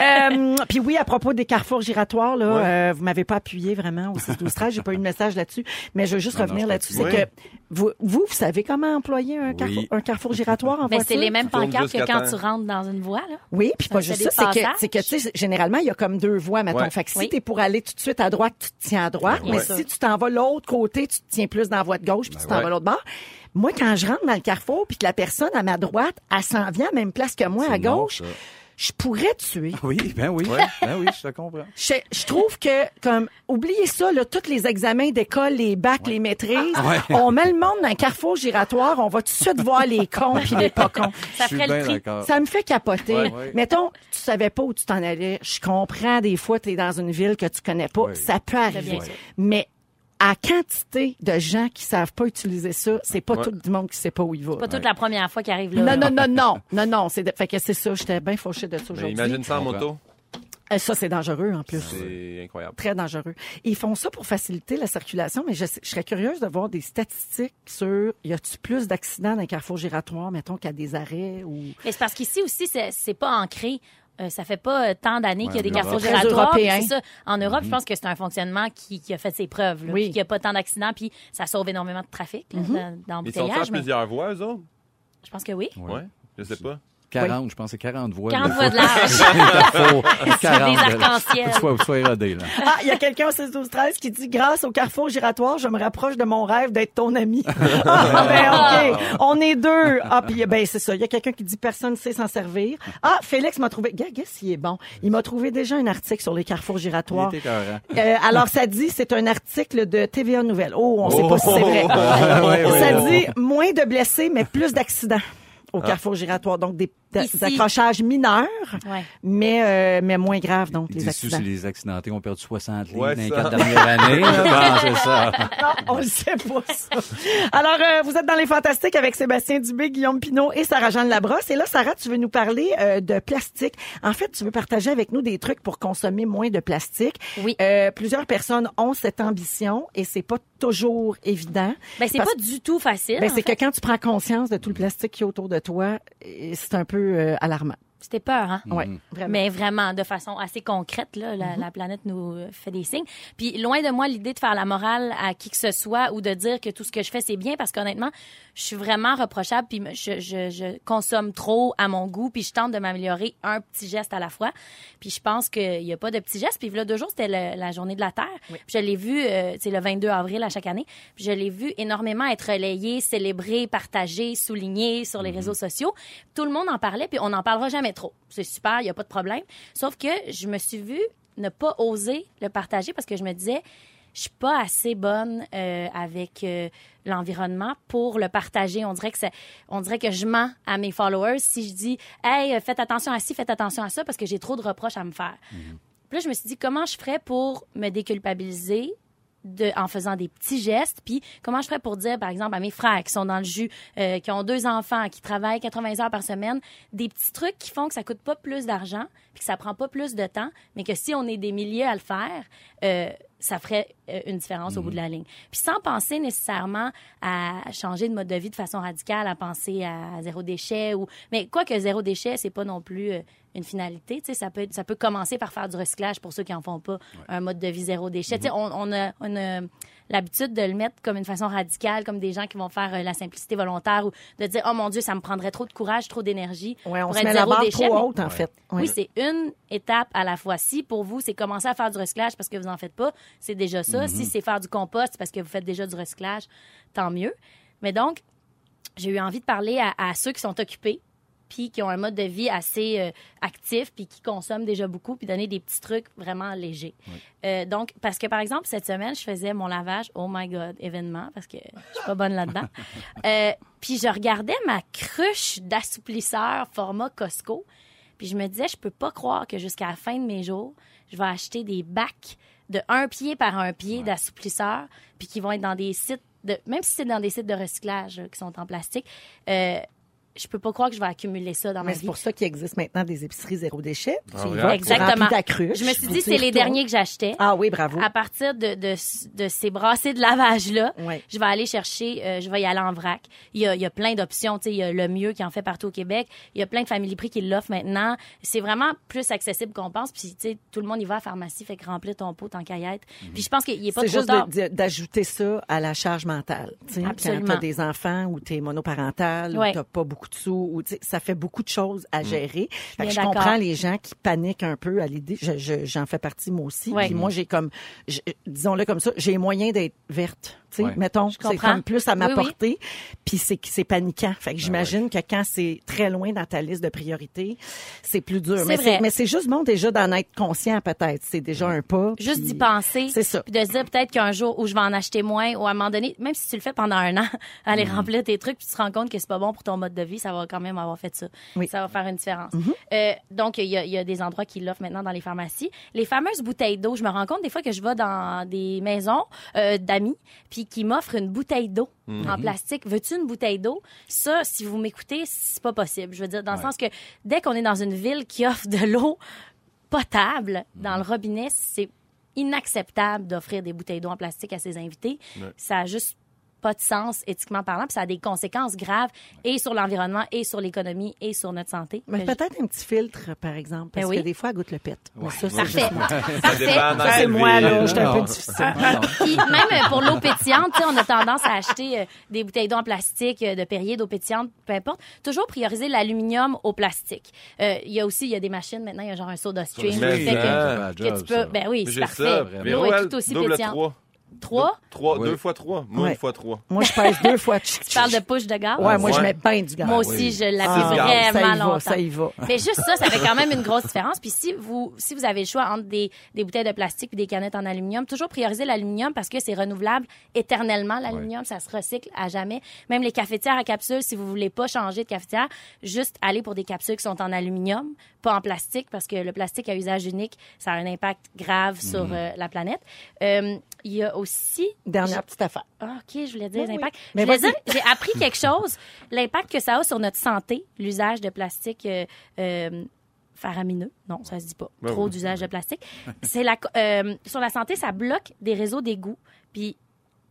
Speaker 3: Euh, puis oui, à propos des carrefours giratoires, là, euh, vous m'avez pas appuyé vraiment au 6 12 13 j'ai pas eu de message là-dessus, mais je veux juste
Speaker 5: Non,
Speaker 3: revenir là-dessus,
Speaker 4: c'est
Speaker 3: que vous, vous, vous savez comment employer un,
Speaker 5: Oui.
Speaker 3: carrefour, un carrefour giratoire en
Speaker 2: Ben,
Speaker 3: voiture?
Speaker 2: c'est les mêmes pancartes que quand tu rentres dans une voie, là.
Speaker 3: Oui, puis pas juste ça, c'est que,
Speaker 2: passages.
Speaker 3: c'est que, tu sais, généralement, il y a comme deux voies, mettons.
Speaker 4: Ouais.
Speaker 3: Fait que si
Speaker 2: Oui.
Speaker 3: t'es pour aller tout de suite à droite, tu te tiens à droite. Mais si tu t'en vas l'autre côté, tu te tiens plus dans la voie de gauche, puis tu t'en
Speaker 4: ouais.
Speaker 3: vas l'autre bord. Moi, quand je rentre dans le carrefour, puis que la personne à ma droite, elle s'en vient à la même place que moi, à gauche. Je pourrais tuer.
Speaker 5: Oui, ben oui. Ben oui, je te comprends.
Speaker 3: Je, je trouve que, comme, oubliez ça, là, tous les examens d'école, les bacs, les maîtrises,
Speaker 5: Ouais.
Speaker 3: on met le monde dans un carrefour giratoire, on va tout de suite voir les cons puis les pas cons.
Speaker 2: Ça ferait le.
Speaker 3: Ça me fait capoter.
Speaker 5: Ouais, ouais.
Speaker 3: Mettons, tu savais pas où tu t'en allais. Je comprends des fois, tu es dans une ville que tu connais pas.
Speaker 5: Ouais.
Speaker 3: Ça peut arriver. Mais à quantité de gens qui savent pas utiliser ça, c'est pas
Speaker 4: Ouais.
Speaker 3: tout le monde qui sait pas où il va.
Speaker 2: Pas toute la première fois qu'il arrive là.
Speaker 3: Non, non, non, non. Non, non. C'est de- Fait que c'est ça. J'étais bien fauchée de ça aujourd'hui.
Speaker 4: imagine ça en moto.
Speaker 3: Euh, Ça, c'est dangereux en plus.
Speaker 4: C'est incroyable.
Speaker 3: Très dangereux. Ils font ça pour faciliter la circulation, mais je, je serais curieuse de voir des statistiques sur y a-tu plus d'accidents dans les carrefours giratoires, mettons, qu'à des arrêts ou.
Speaker 2: Mais c'est parce qu'ici aussi, c'est c'est pas ancré. Euh, ça fait pas euh, tant d'années qu'il y a des
Speaker 3: européen.
Speaker 2: C'est ça. En Europe, je pense que c'est un fonctionnement qui, qui a fait ses preuves. Là,
Speaker 3: Oui.
Speaker 2: puis qu'il n'y a pas tant d'accidents, puis ça sauve énormément de trafic là, dans, dans
Speaker 4: Ils sont
Speaker 2: mais
Speaker 4: plusieurs voies, eux autres?
Speaker 2: Je pense que oui.
Speaker 4: Ouais. Je sais pas.
Speaker 5: 40, je pense c'est 40 voix.
Speaker 2: 40
Speaker 5: là.
Speaker 2: voix de large.
Speaker 5: Faut 40.
Speaker 2: des
Speaker 5: là.
Speaker 2: arcs-en-ciel.
Speaker 5: Faut que tu sois érodé, là.
Speaker 3: Ah, il y a quelqu'un au 6 12 13 qui dit grâce au carrefour giratoire, je me rapproche de mon rêve d'être ton ami. ah, ben OK, on est deux. Ah puis ben c'est ça, il y a quelqu'un qui dit personne sait s'en servir. Ah, Félix m'a trouvé Gars, qu'est-ce qu'il est bon. Il m'a trouvé déjà un article sur les carrefours
Speaker 5: Il
Speaker 3: giratoires.
Speaker 5: était.
Speaker 3: Euh, alors, ça dit, c'est un article de TVA Nouvelles. Oh, on sait pas si c'est vrai.
Speaker 5: ouais,
Speaker 3: ça dit moins de blessés, mais plus d'accidents au carrefour giratoire. Donc, des, d'a-
Speaker 2: Ici.
Speaker 3: accrochages mineurs,
Speaker 2: Ouais.
Speaker 3: mais, euh, mais moins graves, donc, les
Speaker 5: disent si
Speaker 3: accidents.
Speaker 5: les accidentés ont perdu 60 livres
Speaker 4: Ouais,
Speaker 5: dans les quatre dernières années. c'est ça.
Speaker 3: Non, on le sait pas, ça. Alors, euh, vous êtes dans les Fantastiques avec Sébastien Dubé, Guillaume Pinot et Sarah-Jeanne Labrosse. Et là, Sarah, tu veux nous parler euh, de plastique. En fait, tu veux partager avec nous des trucs pour consommer moins de plastique.
Speaker 2: Oui.
Speaker 3: Euh, plusieurs personnes ont cette ambition et c'est pas toujours évident.
Speaker 2: Ben, c'est
Speaker 3: Parce-
Speaker 2: pas du tout facile.
Speaker 3: Ben,
Speaker 2: en
Speaker 3: c'est
Speaker 2: fait.
Speaker 3: que quand tu prends conscience de tout le plastique qui est autour de toi, c'est un peu euh, alarmant.
Speaker 2: C'était peur, hein?
Speaker 3: Ouais, vraiment.
Speaker 2: Mais vraiment, de façon assez concrète, là, la, la planète nous euh, fait des signes. Puis loin de moi l'idée de faire la morale à qui que ce soit ou de dire que tout ce que je fais c'est bien parce qu'honnêtement, je suis vraiment reprochable puis je, je, je consomme trop à mon goût puis je tente de m'améliorer un petit geste à la fois. Puis je pense qu'il y a pas de petits gestes. Puis là deux jours c'était la journée de la Terre. Puis je l'ai vu, euh, c'est le 22 avril à chaque année. Puis je l'ai vu énormément être relayé, célébré, partagé, souligné sur les réseaux sociaux. Tout le monde en parlait puis on n'en parlera jamais trop. C'est super, il y a pas de problème. Sauf que je me suis vue ne pas oser le partager parce que je me disais je suis pas assez bonne euh, avec euh, l'environnement pour le partager. On dirait que on dirait que je mens à mes followers si je dis hey euh, faites attention à ci, faites attention à ça parce que j'ai trop de reproches à me faire. Puis là je me suis dit comment je ferais pour me déculpabiliser de, en faisant des petits gestes. Puis comment je ferais pour dire, par exemple, à mes frères qui sont dans le jus, euh, qui ont deux enfants, qui travaillent 80 heures par semaine, des petits trucs qui font que ça coûte pas plus d'argent, puis que ça prend pas plus de temps, mais que si on est des milliers à le faire, euh, ça ferait euh, une différence au bout de la ligne. Puis sans penser nécessairement à changer de mode de vie de façon radicale, à penser à zéro déchet ou mais quoi que zéro déchet, c'est pas non plus euh, une finalité, tu sais ça peut ça peut commencer par faire du recyclage pour ceux qui en font pas, un mode de vie zéro déchet. Tu sais on, on a on a l'habitude de le mettre comme une façon radicale, comme des gens qui vont faire euh, la simplicité volontaire ou de dire, oh mon Dieu, ça me prendrait trop de courage, trop d'énergie.
Speaker 3: Ouais, on
Speaker 2: pour
Speaker 3: se
Speaker 2: être
Speaker 3: met la
Speaker 2: zéro
Speaker 3: barre
Speaker 2: déchet,
Speaker 3: trop
Speaker 2: mais-
Speaker 3: haute, en fait. Ouais.
Speaker 2: Oui, c'est une étape à la fois. Si pour vous, c'est commencer à faire du recyclage parce que vous en faites pas, c'est déjà ça. Si c'est faire du compost parce que vous faites déjà du recyclage, tant mieux. Mais donc, j'ai eu envie de parler à, à ceux qui sont occupés puis qui ont un mode de vie assez euh, actif puis qui consomment déjà beaucoup puis donner des petits trucs vraiment légers. Euh, donc parce que par exemple cette semaine je faisais mon lavage oh my god événement parce que je suis pas bonne là-dedans. Euh, puis je regardais ma cruche d'assouplisseur format Costco puis je me disais je peux pas croire que jusqu'à la fin de mes jours je vais acheter des bacs de un pied par un pied d'assouplisseur puis qui vont être dans des sites de même si c'est dans des sites de recyclage euh, qui sont en plastique euh, je peux pas croire que je vais accumuler ça dans ma
Speaker 3: Mais
Speaker 2: vie.
Speaker 3: c'est pour ça qu'il existe maintenant des épiceries zéro déchet. Vas, tu
Speaker 2: Exactement.
Speaker 3: remplis ta cruche,
Speaker 2: Je me suis dit, c'est les derniers que j'achetais.
Speaker 3: Ah oui, bravo.
Speaker 2: À partir de, de, de ces brassées de lavage-là,
Speaker 3: Ouais.
Speaker 2: je vais aller chercher, euh, je vais y aller en vrac. Il y a, il y a plein d'options. Tu sais, il y a le mieux qui en fait partout au Québec. Il y a plein de familles prix qui l'offrent maintenant. C'est vraiment plus accessible qu'on pense. Puis, tu sais, tout le monde y va à la pharmacie, fait que remplir ton pot tant qu'à y être. Puis, je pense qu'il est pas
Speaker 3: C'est
Speaker 2: trop
Speaker 3: juste
Speaker 2: tard.
Speaker 3: de- d'ajouter ça à la charge mentale. tu sais. Quand
Speaker 2: Absolument.
Speaker 3: tu as des enfants ou tu es monoparental
Speaker 2: Ouais.
Speaker 3: ou tu pas beaucoup de sous, ou, tu sais, ça fait beaucoup de choses à gérer. Fait que je comprends les gens qui paniquent un peu à l'idée. Je- je- J'en fais partie moi aussi.
Speaker 2: Ouais.
Speaker 3: Puis moi, j'ai comme, disons-le comme ça, j'ai moyen d'être verte. Tu sais.
Speaker 5: Ouais.
Speaker 3: Mettons, c'est comme plus à ma
Speaker 2: oui.
Speaker 3: portée. Puis c'est c'est paniquant. Fait que j'imagine que quand c'est très loin dans ta liste de priorités, c'est plus dur.
Speaker 2: C'est
Speaker 3: Mais
Speaker 2: vrai.
Speaker 3: c'est mais c'est juste bon déjà d'en être conscient peut-être. C'est déjà un pas.
Speaker 2: Juste d'y penser.
Speaker 3: C'est ça.
Speaker 2: Puis de se dire peut-être qu'un jour où je vais en acheter moins ou à un moment donné, même si tu le fais pendant un an, aller
Speaker 3: Mm.
Speaker 2: remplir tes trucs puis tu te rends compte que c'est pas bon pour ton mode de vie, ça va quand même avoir fait ça.
Speaker 3: Oui. Mm-hmm.
Speaker 2: Ça va faire une différence. Euh, donc, il y, a, il y a des endroits qui l'offrent maintenant dans les pharmacies. Les fameuses bouteilles d'eau, je me rends compte des fois que je vais dans des maisons euh, d'amis puis qui m'offrent une bouteille d'eau en plastique. Veux-tu une bouteille d'eau? Ça, si vous m'écoutez, c'est pas possible. Je veux dire, dans le sens que dès qu'on est dans une ville qui offre de l'eau potable dans le robinet, c'est inacceptable d'offrir des bouteilles d'eau en plastique à ses invités. Ça a juste pas de sens éthiquement parlant, puis ça a des conséquences graves et sur l'environnement et sur l'économie et sur notre santé.
Speaker 3: Mais peut-être un petit filtre, par exemple, parce
Speaker 2: Ben oui.
Speaker 3: que des fois, elle goûte le pet. Mais ça, c'est
Speaker 2: Parfait.
Speaker 3: juste moi.
Speaker 4: Ça
Speaker 2: Parfait.
Speaker 3: Ça, c'est moi, là.
Speaker 4: ville.
Speaker 3: J'étais un peu difficile.
Speaker 2: Puis même pour l'eau pétillante, tu sais, on a tendance à acheter euh, des bouteilles d'eau en plastique, euh, de Perrier, d'eau pétillante, peu importe. Toujours prioriser l'aluminium au plastique. Euh, Il y a aussi, il y a des machines maintenant, il y a genre un soda stream. Que-
Speaker 4: ça,
Speaker 2: que tu peux, ben oui, c'est parfait.
Speaker 4: ça.
Speaker 2: L'eau est tout aussi
Speaker 4: double
Speaker 2: pétillante.
Speaker 4: 3.
Speaker 2: Trois?
Speaker 4: Trois,
Speaker 5: Oui.
Speaker 4: deux fois trois. Moi,
Speaker 3: Ouais.
Speaker 4: une fois trois.
Speaker 3: Moi, je pèse deux fois.
Speaker 2: Tu parles de push de gaz?
Speaker 3: Ouais, moi, je mets bien du gaz.
Speaker 2: Moi aussi,
Speaker 5: oui.
Speaker 2: je l'appuie
Speaker 3: Ah,
Speaker 2: vraiment
Speaker 3: ça y va,
Speaker 2: longtemps.
Speaker 3: ça y va.
Speaker 2: Mais juste ça, ça fait quand même une grosse différence. Puis si vous, si vous avez le choix entre des, des bouteilles de plastique et des canettes en aluminium, toujours prioriser l'aluminium parce que c'est renouvelable éternellement. L'aluminium, ça se recycle à jamais. Même les cafetières à capsules, si vous voulez pas changer de cafetière, juste aller pour des capsules qui sont en aluminium, pas en plastique parce que le plastique à usage unique, ça a un impact grave sur
Speaker 3: Mhm.
Speaker 2: euh, la planète. Euh, Il y a aussi
Speaker 3: Dernière petite affaire.
Speaker 2: ah, OK, je voulais dire
Speaker 3: Oui, oui.
Speaker 2: l'impact.
Speaker 3: Mais
Speaker 2: Je voulais
Speaker 3: vas-y.
Speaker 2: dire, j'ai appris quelque chose, l'impact que ça a sur notre santé, l'usage de plastique euh, euh, faramineux. Non, ça se dit pas.
Speaker 4: Ben
Speaker 2: Trop
Speaker 4: oui.
Speaker 2: d'usage de plastique. C'est la, euh, sur la santé, ça bloque des réseaux d'égouts. Puis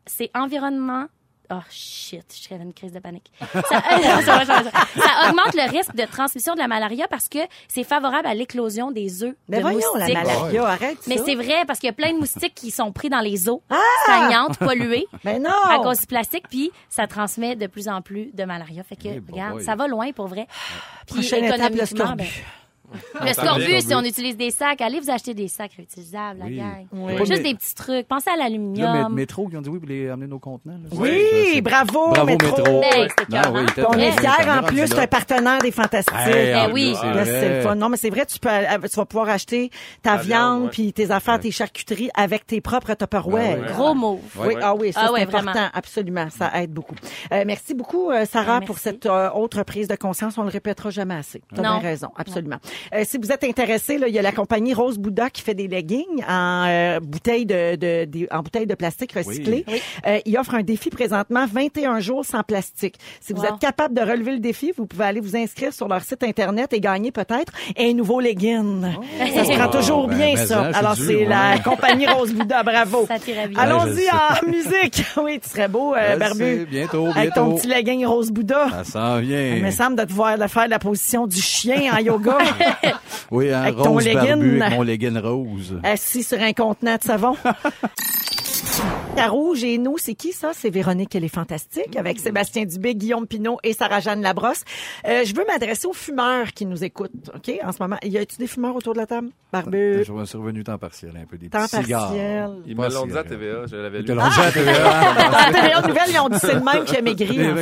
Speaker 2: c'est environnement. Oh shit, je serais dans une crise de panique. Ça, non, ça augmente le risque de transmission de la malaria parce que c'est favorable à l'éclosion des œufs
Speaker 3: Mais
Speaker 2: de
Speaker 3: voyons, la malaria, arrête
Speaker 2: Mais c'est vrai parce qu'il y a plein de moustiques qui sont pris dans les eaux,
Speaker 3: Ah!
Speaker 2: stagnantes, polluées
Speaker 3: Mais non!
Speaker 2: à cause du plastique, puis ça transmet de plus en plus de malaria. Fait que, regarde,
Speaker 5: boy.
Speaker 2: ça va loin pour vrai. Puis
Speaker 3: Prochaine étape, le
Speaker 2: économiquement,
Speaker 3: scorbut.
Speaker 2: ben, le scorbut, si on utilise des sacs, allez vous acheter des sacs réutilisables, la
Speaker 5: Oui.
Speaker 2: gang.
Speaker 3: Oui.
Speaker 5: Pas
Speaker 2: Juste
Speaker 5: mais-
Speaker 2: des petits trucs. Pensez à l'aluminium.
Speaker 5: métro qui ont dit oui pour les amener nos contenants. là.
Speaker 3: Oui, bravo,
Speaker 5: Bravo,
Speaker 3: métro.
Speaker 5: métro.
Speaker 2: Hey,
Speaker 5: Non, oui,
Speaker 3: on est fiers en plus, c'est un partenaire des Fantastiques.
Speaker 5: Hey, en
Speaker 2: oui.
Speaker 5: c'est
Speaker 3: le fun. Non, mais c'est vrai, tu peux, euh, tu vas pouvoir acheter ta
Speaker 4: viande,
Speaker 3: puis tes affaires, tes charcuteries avec tes propres Tupperware.
Speaker 5: Ouais.
Speaker 2: Gros move.
Speaker 3: Oui, ah oui, ça
Speaker 2: Ah
Speaker 3: c'est important, absolument, ça aide beaucoup. Euh, merci beaucoup euh, Sarah
Speaker 2: Ben,
Speaker 3: pour cette autre prise de conscience, on le répétera jamais assez. T'as bien
Speaker 2: Non.
Speaker 3: raison, absolument. Euh, si vous êtes intéressé, là, il y a la compagnie Rose Bouddha qui fait des leggings en euh, bouteille de, de, de- en bouteille de plastique recyclé.
Speaker 2: Oui.
Speaker 3: Euh, il offre un défi présentement 21 jours sans plastique. Si vous
Speaker 2: Wow.
Speaker 3: êtes capable de relever le défi, vous pouvez aller vous inscrire sur leur site internet et gagner peut-être un nouveau legging. Ça se prend
Speaker 5: Oh,
Speaker 3: toujours
Speaker 5: ben,
Speaker 3: bien
Speaker 5: mais
Speaker 3: ça.
Speaker 5: ça, c'est
Speaker 3: Alors c'est la compagnie Rose Bouddha, bravo.
Speaker 2: Ça t'irait bien.
Speaker 3: Allons-y en musique. Oui, tu serais beau, euh, Barbu.
Speaker 5: sais, bientôt,
Speaker 3: Avec ton
Speaker 5: bientôt.
Speaker 3: petit legging rose Bouddha.
Speaker 5: Ça s'en vient.
Speaker 3: Il me semble de te voir de faire la position du chien en yoga,
Speaker 5: Oui, un
Speaker 3: Avec ton
Speaker 5: rose barbu
Speaker 3: legging.
Speaker 5: avec mon legging rose.
Speaker 3: assis sur un contenant de savon. Carouge et nous, c'est qui ça? C'est Véronique, elle est fantastique, avec Sébastien Dubé, Guillaume Pinot et Sarah-Jeanne Labrosse. Euh, je veux m'adresser aux fumeurs qui nous écoutent, OK? En ce moment, y a-tu des fumeurs autour de la table? Barbu,
Speaker 5: Je suis revenu temps partiel, un peu des
Speaker 3: temps
Speaker 5: petits cigares.
Speaker 3: partiel.
Speaker 4: Ils me l'ont dit à. TVA, je l'avais
Speaker 5: Ils
Speaker 4: lu.
Speaker 5: te l'ont dit à TVA.
Speaker 3: À la TVA Nouvelle, ils ont dit c'est le même qui a maigri, à.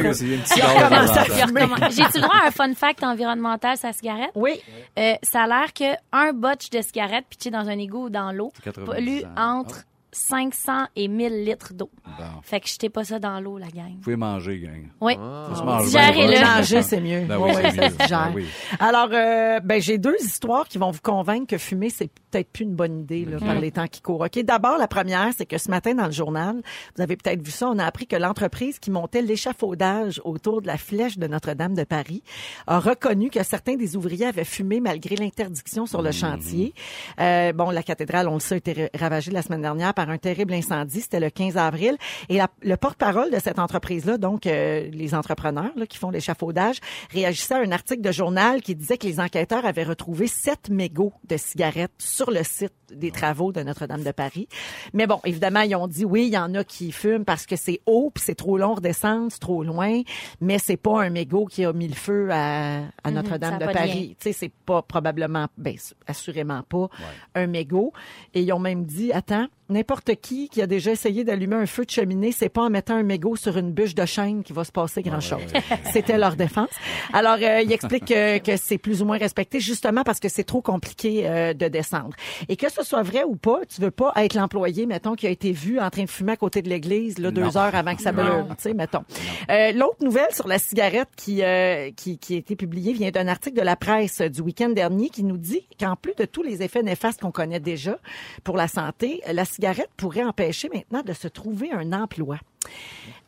Speaker 2: J'ai-tu le droit à un fun fact environnemental sa cigarette?
Speaker 3: Oui.
Speaker 2: Euh, ça a l'air que un botch de cigarette pitché dans un égout ou dans l'eau
Speaker 5: 90
Speaker 2: pollue entre 500 et 1000 litres d'eau.
Speaker 5: Bon.
Speaker 2: Fait que jetez pas ça dans l'eau, la gang.
Speaker 5: Vous pouvez manger, gang.
Speaker 2: Oui.
Speaker 5: Ça se mange
Speaker 2: Digère
Speaker 5: bien,
Speaker 2: et
Speaker 5: ouais.
Speaker 2: le-
Speaker 3: Manger, c'est mieux.
Speaker 5: Ben oui, mieux. Ben oui.
Speaker 3: Alors, euh, ben, j'ai deux histoires qui vont vous convaincre que fumer, c'est peut-être plus une bonne idée là, par les temps qui courent. OK, d'abord, la première, c'est que ce matin, dans le journal, vous avez peut-être vu ça, on a appris que l'entreprise qui montait l'échafaudage autour de la flèche de Notre-Dame de Paris a reconnu que certains des ouvriers avaient fumé malgré l'interdiction sur le chantier. Euh, bon, la cathédrale, on le sait, a été ravagée la semaine dernière par un terrible incendie. C'était le 15 avril. Et la- le porte-parole de cette entreprise-là, donc euh, les entrepreneurs là, qui font l'échafaudage, réagissait à un article de journal qui disait que les enquêteurs avaient retrouvé 7 mégots de cigarettes sur le site des travaux de Notre-Dame de Paris. Mais bon, évidemment, ils ont dit oui, il y en a qui fument parce que c'est haut, puis c'est trop long redescendre, c'est trop loin, mais c'est pas un mégot qui a mis le feu à, à
Speaker 2: Mhm,
Speaker 3: Notre-Dame de Paris. Tu sais, c'est pas probablement, ben, assurément pas un mégot. Et ils ont même dit, attends, n'importe qui qui a déjà essayé d'allumer un feu de cheminée, c'est pas en mettant un mégot sur une bûche de chêne qui va se passer grand-chose. C'était leur défense. Alors, euh, il explique que, que c'est plus ou moins respecté, justement parce que c'est trop compliqué euh, de descendre. Et que ce soit vrai ou pas, tu veux pas être l'employé, mettons, qui a été vu en train de fumer à côté de l'église, là, deux
Speaker 5: Non.
Speaker 3: heures avant que ça brûle, tu sais, mettons. Euh, L'autre nouvelle sur la cigarette qui, euh, qui, qui a été publiée vient d'un article de la presse euh, du week-end dernier qui nous dit qu'en plus de tous les effets néfastes qu'on connaît déjà pour la santé, la cigarette pourrait empêcher maintenant de se trouver un emploi.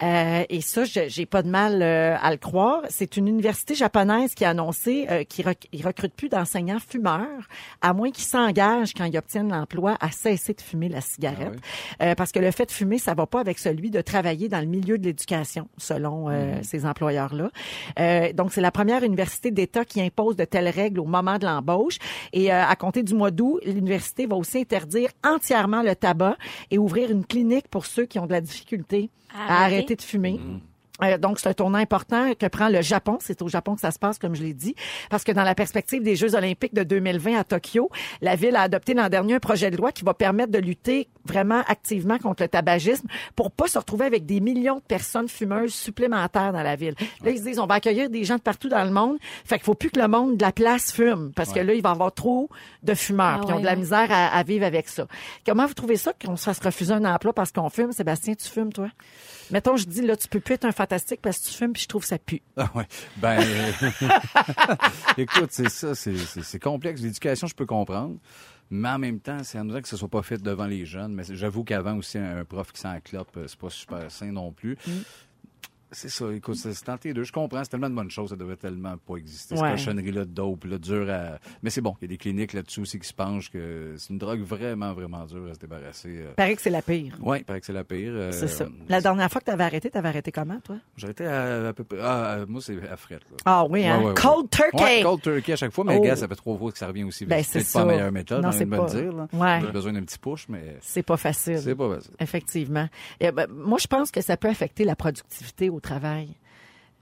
Speaker 3: Euh, et ça, j'ai pas de mal euh, à le croire. C'est une université japonaise qui a annoncé euh, qu'ils rec- recrutent plus d'enseignants fumeurs, à moins qu'ils s'engagent quand ils obtiennent l'emploi à cesser de fumer la cigarette, Euh, parce que le fait de fumer, ça va pas avec celui de travailler dans le milieu de l'éducation, selon euh, ces employeurs-là. Donc, c'est la première université d'État qui impose de telles règles au moment de l'embauche. Et à compter du mois d'août, l'université va aussi interdire entièrement le tabac et ouvrir une clinique pour ceux qui ont de la difficulté à
Speaker 2: Arrêter.
Speaker 3: arrêter de fumer. Euh, donc, c'est un tournant important que prend le Japon. C'est au Japon que ça se passe, comme je l'ai dit, parce que dans la perspective des Jeux olympiques de 2020 à Tokyo, la ville a adopté l'an dernier un projet de loi qui va permettre de lutter vraiment activement contre le tabagisme pour pas se retrouver avec des millions de personnes fumeuses supplémentaires dans la ville. Là, ils se disent, on va accueillir des gens de partout dans le monde, fait qu'il faut plus que le monde de la place fume, parce que là, il va y avoir trop de fumeurs,
Speaker 2: Ah
Speaker 3: puis ils ont
Speaker 2: ouais,
Speaker 3: de la
Speaker 2: ouais.
Speaker 3: misère à, à vivre avec ça. Comment vous trouvez ça qu'on se fasse refuser un emploi parce qu'on fume? Sébastien, tu fumes, toi? Mettons, je dis, là, tu peux plus être un fantastique parce que tu fumes, puis je trouve ça pue.
Speaker 5: Ah ouais. Ben, euh, écoute, c'est ça, c'est- complexe. L'éducation, je peux comprendre. Mais en même temps, c'est amusant que ce soit pas fait devant les jeunes. Mais j'avoue qu'avant aussi, un prof qui s'en clope, euh, c'est pas super sain non plus.
Speaker 3: Mm.
Speaker 5: C'est ça, écoute, c'est tenté deux. Je comprends, c'est tellement de bonnes choses, ça devrait tellement pas exister.
Speaker 3: Ouais.
Speaker 5: Cette cochonnerie-là de dope, là, dur à... Mais c'est bon, il y a des cliniques là-dessus aussi qui se penchent que c'est une drogue vraiment, vraiment dure à se débarrasser. euh.
Speaker 3: Paraît que c'est la pire.
Speaker 5: Ouais, il paraît que c'est la pire. euh,
Speaker 3: C'est ça. La dernière fois que tu avais arrêté, tu avais arrêté comment, toi?
Speaker 5: J'arrêtais à, à peu près... Ah, euh, moi, c'est à fret, là.
Speaker 3: Ah oui, hein?
Speaker 5: Ouais, ouais, ouais.
Speaker 3: Cold turkey!
Speaker 5: Ouais, cold turkey à chaque fois, mais
Speaker 3: Oh.
Speaker 5: gars, ça fait trois fois que ça revient aussi vite.
Speaker 3: Ben,
Speaker 5: c'est pas la meilleure méthode,
Speaker 3: Non,
Speaker 5: on
Speaker 3: c'est pas-
Speaker 5: le dire. Là.
Speaker 3: Ouais.
Speaker 5: J'ai besoin d'un petit push, mais
Speaker 3: C'est pas facile.
Speaker 5: c'est pas facile.
Speaker 3: Effectivement. Et, ben, moi, je pense que ça peut affecter la productivité travail.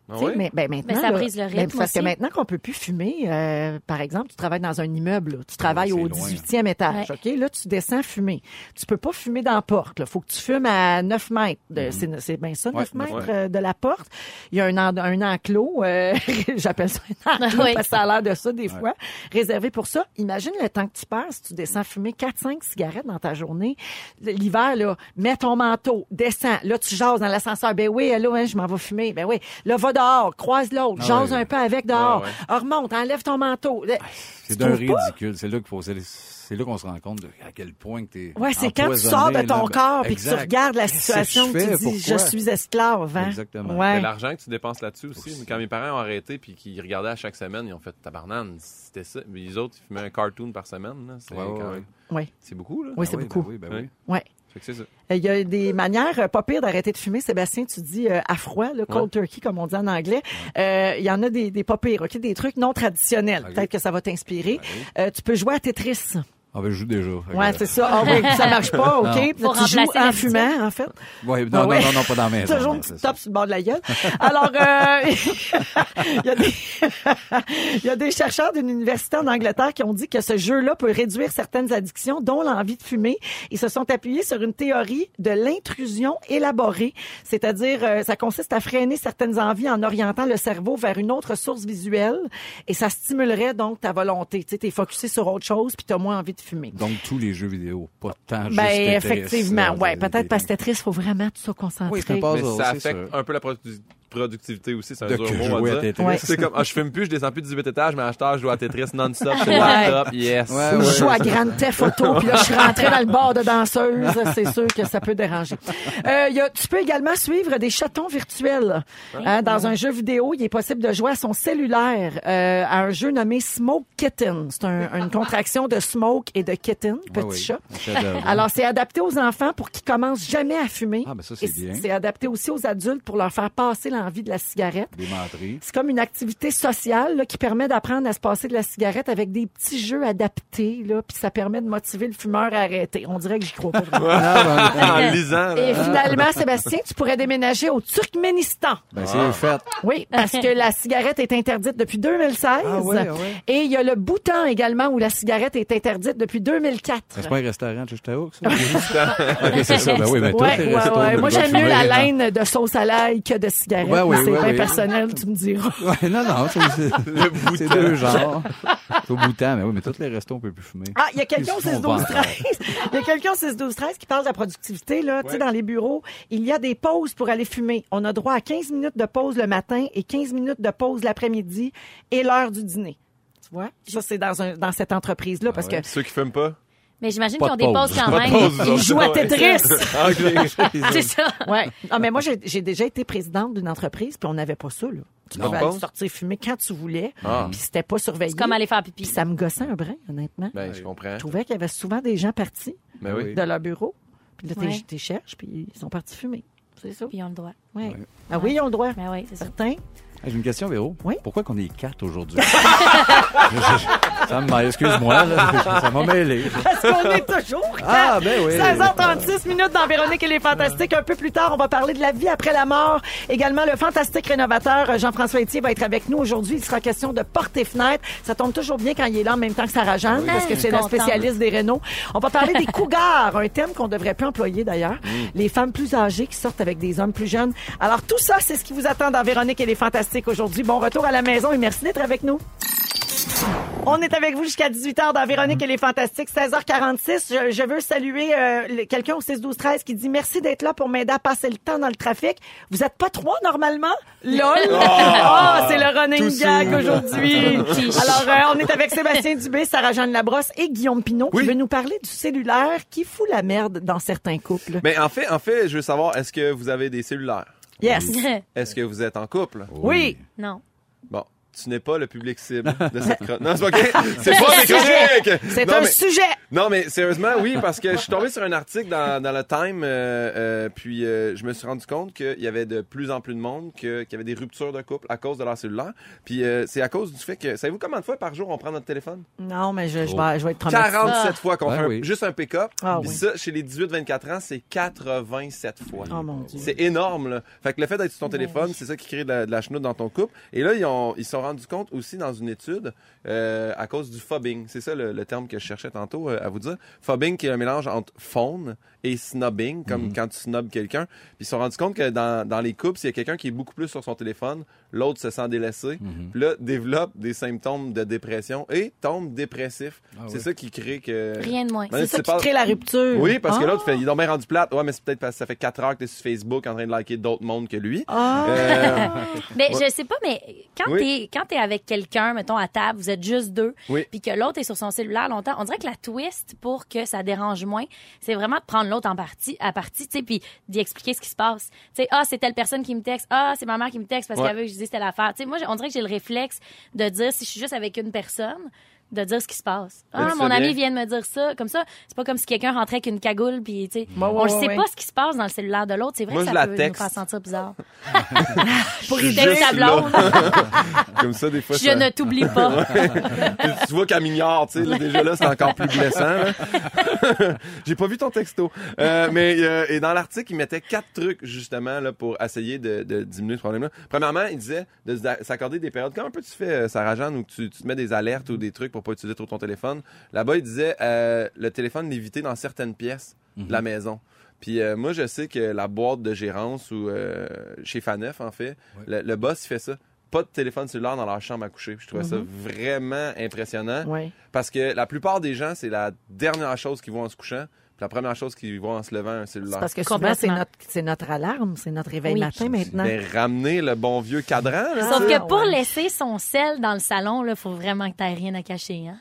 Speaker 4: Ah
Speaker 3: Tu sais,
Speaker 4: oui?
Speaker 3: mais ben, maintenant,
Speaker 2: Mais ça
Speaker 3: là,
Speaker 2: brise le
Speaker 3: ben,
Speaker 2: rythme
Speaker 3: parce que maintenant qu'on peut plus fumer, euh, par exemple, tu travailles dans un immeuble, là. tu travailles
Speaker 5: Ouais,
Speaker 3: au
Speaker 5: c'est loin.
Speaker 3: 18e étage, ok? Là, tu descends fumer. Tu peux pas fumer dans la porte. Il faut que tu fumes à 9 mètres. de- C'est c'est bien ça, 9
Speaker 5: Ouais,
Speaker 3: mètres
Speaker 4: ouais.
Speaker 3: euh, de la porte. Il y a un, en- un enclos, euh, j'appelle ça un enclos
Speaker 2: Oui.
Speaker 3: parce que ça a l'air de ça des fois, réservé pour ça. Imagine le temps que tu passes, tu descends fumer 4-5 cigarettes dans ta journée. L'hiver, là, mets ton manteau, descends. Là, tu jases dans l'ascenseur. Ben oui, là, hein, je m'en vais fumer. Ben oui. Là, va dehors, croise l'autre,
Speaker 5: Ah
Speaker 3: jase
Speaker 5: ouais.
Speaker 3: un peu avec dehors. Ah, remonte, enlève ton manteau.
Speaker 5: C'est
Speaker 3: Tu
Speaker 5: d'un
Speaker 3: trouves pas?
Speaker 5: ridicule. C'est là qu'il faut. C'est c'est là qu'on se rend compte de à quel point que t'es.
Speaker 3: Ouais, c'est quand tu sors de ton
Speaker 5: là.
Speaker 3: corps puis que tu regardes la
Speaker 5: que
Speaker 3: situation, que tu dis, je suis esclave. Hein?
Speaker 5: Exactement.
Speaker 3: Ouais.
Speaker 4: L'argent que tu dépenses là-dessus aussi. Quand mes parents ont arrêté puis qu'ils regardaient à chaque semaine, ils ont fait tabarnane, c'était ça. Mais les autres, ils fumaient un cartoon par semaine. C'est
Speaker 5: Ouais, ouais,
Speaker 4: quand
Speaker 5: ouais.
Speaker 4: même-
Speaker 3: Ouais.
Speaker 4: C'est beaucoup, là.
Speaker 3: Oui,
Speaker 5: Ah
Speaker 3: c'est
Speaker 5: oui,
Speaker 3: beaucoup.
Speaker 5: Ben oui, ben
Speaker 4: Ouais.
Speaker 5: oui.
Speaker 3: Euh, Il y a des manières euh, pas pires d'arrêter de fumer. Sébastien, tu dis euh, à froid, le cold turkey, comme on dit en anglais. Euh, Il y en a des, des pas pires, ok, des trucs non traditionnels.
Speaker 5: Ok.
Speaker 3: Peut-être que ça va t'inspirer. Euh, tu peux jouer à Tetris.
Speaker 5: Ah, ben, je joue déjà.
Speaker 3: Ouais, c'est ça. Ah oui, ça marche pas, OK? Là, tu joues
Speaker 2: remplacer
Speaker 3: en
Speaker 2: la
Speaker 3: fumant, en fait.
Speaker 5: Ouais, non,
Speaker 3: Ah ouais.
Speaker 5: non, non, non, pas dans la maison.
Speaker 3: Toujours
Speaker 5: ça.
Speaker 3: top sur le bord de la gueule. Alors, euh, il, y a des, il y a des chercheurs d'une université en Angleterre qui ont dit que ce jeu-là peut réduire certaines addictions, dont l'envie de fumer. Ils se sont appuyés sur une théorie de l'intrusion élaborée, c'est-à-dire euh, ça consiste à freiner certaines envies en orientant le cerveau vers une autre source visuelle et ça stimulerait donc ta volonté. Tu sais, t'es focusé sur autre chose puis t'as moins envie de fumer.
Speaker 5: Donc, tous les jeux vidéo, pas tant juste
Speaker 3: Ben, effectivement,
Speaker 5: là,
Speaker 3: ouais. Peut-être parce que Tetris, faut vraiment tout ça concentrer.
Speaker 5: Oui, c'est un puzzle,
Speaker 4: Mais ça affecte un peu la produ- productivité aussi, c'est un
Speaker 5: De
Speaker 4: dur mot à dire.
Speaker 5: Tetris.
Speaker 3: Ouais.
Speaker 4: C'est comme, ah, je fume plus, je descends plus de 18 étages, mais à âge, je joue à Tetris non-stop sur le laptop. Yes.
Speaker 5: Ouais,
Speaker 3: Ou
Speaker 5: ouais.
Speaker 3: je joue à Grande Theft Auto, puis là, je suis rentrée dans le bar de danseuse. C'est sûr que ça peut déranger. Euh, il y a, tu peux également suivre des chatons virtuels. Hein, dans un jeu vidéo, il est possible de jouer à son cellulaire euh, à un jeu nommé Smoke Kitten. C'est un- une contraction de smoke et de kitten, petit
Speaker 5: Ouais, oui.
Speaker 3: chat. Alors, c'est adapté aux enfants pour qu'ils commencent jamais à fumer.
Speaker 5: Ah, ben ça, c'est bien.
Speaker 3: C'est adapté aussi aux adultes pour leur faire passer l'envie de la cigarette. C'est comme une activité sociale là, qui permet d'apprendre à se passer de la cigarette avec des petits jeux adaptés, là, puis ça permet de motiver le fumeur à arrêter. On dirait que j'y crois pas vraiment.
Speaker 5: Ah, ben,
Speaker 4: en lisant. là.
Speaker 3: Et finalement, Sébastien, tu pourrais déménager au Turkménistan.
Speaker 5: ben, c'est fait.
Speaker 3: Oui, parce que la cigarette est interdite depuis 2016.
Speaker 5: Ah ah.
Speaker 3: Et il y a le Bhoutan également où la cigarette est interdite depuis 2004.
Speaker 5: C'est pas un restaurant de Chichtaouk, ça? ok, c'est ça. Ben oui,
Speaker 3: Ouais, ouais, ouais. Moi, j'aime mieux la laine de sauce à l'ail que de cigarette.
Speaker 5: Ouais, ouais,
Speaker 3: mais c'est bien personnel, tu me diras.
Speaker 5: Ouais, non, non, c'est, deux genres. C'est au bout de temps, mais oui, mais tous les restos, on peut plus fumer.
Speaker 3: Ah, il y a quelqu'un au
Speaker 5: Ils se
Speaker 3: 6
Speaker 5: font
Speaker 3: 12
Speaker 5: vendre.
Speaker 3: 13. Il y a quelqu'un au 6 12 13 qui parle de la productivité là, tu sais dans les bureaux, il y a des pauses pour aller fumer. On a droit à 15 minutes de pause le matin et 15 minutes de pause l'après-midi et l'heure du dîner. Tu vois? Ça c'est dans un dans cette entreprise là parce que
Speaker 4: Ceux qui fument pas?
Speaker 2: Mais j'imagine qu'ils ont
Speaker 5: de
Speaker 2: des pauses quand même.
Speaker 4: pause,
Speaker 3: ils jouent à. Tetris.
Speaker 4: Ah.
Speaker 2: C'est ça.
Speaker 3: Ouais. Ah mais moi j'ai déjà été présidente d'une entreprise puis on n'avait pas ça là. Tu
Speaker 4: Non.
Speaker 3: pouvais aller sortir fumer quand tu voulais,
Speaker 4: Ah.
Speaker 3: puis c'était pas surveillé.
Speaker 2: C'est comme aller faire pipi.
Speaker 3: Puis ça me gossait un brin honnêtement.
Speaker 4: Ben, je comprends.
Speaker 3: Je trouvais qu'il y avait souvent des gens partis
Speaker 4: Ben oui.
Speaker 3: de leur bureau. Puis là, t'es-
Speaker 2: Ouais.
Speaker 3: cherches, puis ils sont partis fumer. C'est ça.
Speaker 2: Puis ils ont le droit.
Speaker 3: Ouais. Ah oui, ils ont le droit.
Speaker 2: Ben oui, c'est ça.
Speaker 3: Certains.
Speaker 5: J'ai une question, Véro.
Speaker 3: Oui?
Speaker 5: Pourquoi qu'on est quatre aujourd'hui? Ça me excuse-moi, là. Ça m'a mêlé.
Speaker 3: Parce qu'on est toujours
Speaker 5: Ah, ben oui.
Speaker 3: 16h36 minutes dans Véronique et les Fantastiques. Un peu plus tard, on va parler de la vie après la mort. Également, le fantastique rénovateur euh, Jean-François Etier va être avec nous aujourd'hui. Il sera question de portes et fenêtres. Ça tombe toujours bien quand il est là en même temps que Sarah Jeanne, parce que c'est la spécialiste des rénaux. On va parler des cougars, un terme qu'on devrait plus employer d'ailleurs. Les femmes plus âgées qui sortent avec des hommes plus jeunes. Alors tout ça, c'est ce qui vous attend dans Véronique et les Fantastiques aujourd'hui. Bon retour à la maison et merci d'être avec nous. On est avec vous jusqu'à 18h dans Véronique et les Fantastiques, 16h46. Je, je veux saluer euh, quelqu'un au 6 12 13 qui dit merci d'être là pour m'aider à passer le temps dans le trafic. Vous êtes pas trois normalement? LOL! Oh, c'est le running gag aujourd'hui. Alors, euh, on est avec Sébastien Dubé, Sarah-Jeanne Labrosse et Guillaume Pinot
Speaker 4: Oui.
Speaker 3: qui veut nous parler du cellulaire qui fout la merde dans certains couples.
Speaker 4: Mais en fait, en fait, je veux savoir, est-ce que vous avez des cellulaires?
Speaker 3: Yes!
Speaker 4: Est-ce que vous êtes en couple?
Speaker 3: Oui!
Speaker 2: non.
Speaker 4: Tu n'es pas le public cible de cette chronique. Non, c'est pas OK. C'est pas mes chroniques!
Speaker 3: C'est
Speaker 4: Non,
Speaker 3: un
Speaker 4: mais-
Speaker 3: sujet!
Speaker 4: Non, mais sérieusement, oui, parce que je suis tombé sur un article dans, dans le Time, euh, euh, puis euh, je me suis rendu compte qu'il y avait de plus en plus de monde, que- qu'il y avait des ruptures de couple à cause de leur cellulaire. Puis euh, c'est à cause du fait que, savez-vous combien de fois par jour on prend notre téléphone?
Speaker 3: Non, mais je, je, vais, je vais être traumatisée.
Speaker 4: 47 fois qu'on fait un-
Speaker 5: oui.
Speaker 4: juste un pick-up.
Speaker 3: Ah
Speaker 4: Puis
Speaker 3: oui.
Speaker 4: ça, chez les 18-24 ans, c'est 87 fois.
Speaker 3: Oh mon Dieu.
Speaker 4: C'est énorme, là. Fait que le fait d'être sur ton téléphone, c'est ça qui crée de la, de la chenoute dans ton couple. Et là, ils ont, ils sont rendus compte aussi dans une étude, euh, à cause du phobbing. C'est ça le, le terme que je cherchais tantôt euh, à vous dire. Phobbing, qui est un mélange entre phone et snobbing, comme quand tu snobs quelqu'un. Puis ils se sont rendus compte que dans, dans les couples, s'il y a quelqu'un qui est beaucoup plus sur son téléphone, l'autre se sent délaissé. Puis là, développe des symptômes de dépression et tombe dépressif. c'est
Speaker 5: ouais.
Speaker 4: ça qui crée que...
Speaker 2: Rien de moins.
Speaker 4: Ben,
Speaker 3: C'est ça
Speaker 4: tu
Speaker 3: qui crée la rupture.
Speaker 4: oui, parce que
Speaker 3: Ah.
Speaker 4: l'autre il est donc bien rendu plate. Ouais, mais c'est peut-être parce que ça fait 4 heures que t'es sur Facebook en train de liker d'autres mondes que lui.
Speaker 3: Ah.
Speaker 4: Euh,
Speaker 2: Mais je sais pas, mais quand
Speaker 4: Oui.
Speaker 2: Quand t'es avec quelqu'un, mettons à table, vous êtes juste deux,
Speaker 4: Oui.
Speaker 2: puis que l'autre est sur son cellulaire longtemps, on dirait que la twist pour que ça dérange moins, c'est vraiment de prendre l'autre en partie, à partie, tu sais, puis d'y expliquer ce qui se passe. Tu sais, ah c'est telle personne qui me texte, ah c'est ma mère qui me texte parce
Speaker 4: Ouais.
Speaker 2: qu'elle veut que je dise telle affaire. Tu sais, moi on dirait que j'ai le réflexe de dire si je suis juste avec une personne de dire ce qui se passe. Ah,
Speaker 4: tu
Speaker 2: mon ami vient de me dire ça. Comme ça, c'est pas comme si quelqu'un rentrait avec une cagoule, puis, tu sais, on
Speaker 3: ouais,
Speaker 2: le sait
Speaker 3: ouais,
Speaker 2: pas ce qui se passe dans le cellulaire de l'autre. C'est vrai
Speaker 4: Moi,
Speaker 2: que
Speaker 4: je
Speaker 2: ça
Speaker 4: la
Speaker 2: peut
Speaker 4: texte.
Speaker 2: nous faire sentir bizarre.
Speaker 4: Pour
Speaker 2: texte ta blonde.
Speaker 4: Comme ça, des fois,
Speaker 2: Je
Speaker 4: ça-
Speaker 2: ne t'oublie pas.
Speaker 4: Tu vois qu'elle m'ignore, tu sais, déjà là, c'est encore plus blessant. J'ai pas vu ton texto. Euh, mais euh, et dans l'article, il mettait quatre trucs justement là pour essayer de, de diminuer ce problème-là. Premièrement, il disait de s'accorder des périodes comme un peu tu fais, euh, Sarah Jeanne, où tu, tu te mets des alertes ou des trucs pour pas utiliser trop ton téléphone. Là-bas, il disait euh, le téléphone l'éviter dans certaines pièces de la maison. Puis euh, moi, je sais que la boîte de gérance ou euh, chez Faneuf, en fait, le, le boss, il fait ça. Pas de téléphone cellulaire dans leur chambre à coucher. Puis Je trouvais ça vraiment impressionnant.
Speaker 3: Ouais.
Speaker 4: Parce que la plupart des gens, c'est la dernière chose qu'ils voient en se couchant. La première chose qu'ils voient en se levant, un
Speaker 3: C'est
Speaker 4: cellulaire.
Speaker 3: parce que souvent, c'est
Speaker 2: Complètement.
Speaker 3: notre, c'est notre alarme, c'est notre réveil
Speaker 2: Oui.
Speaker 3: matin maintenant.
Speaker 4: Mais ramener le bon vieux cadran, là.
Speaker 2: Sauf
Speaker 3: Ah,
Speaker 2: que pour
Speaker 3: ouais.
Speaker 2: laisser son sel dans le salon, il faut vraiment que tu rien à cacher. Hein?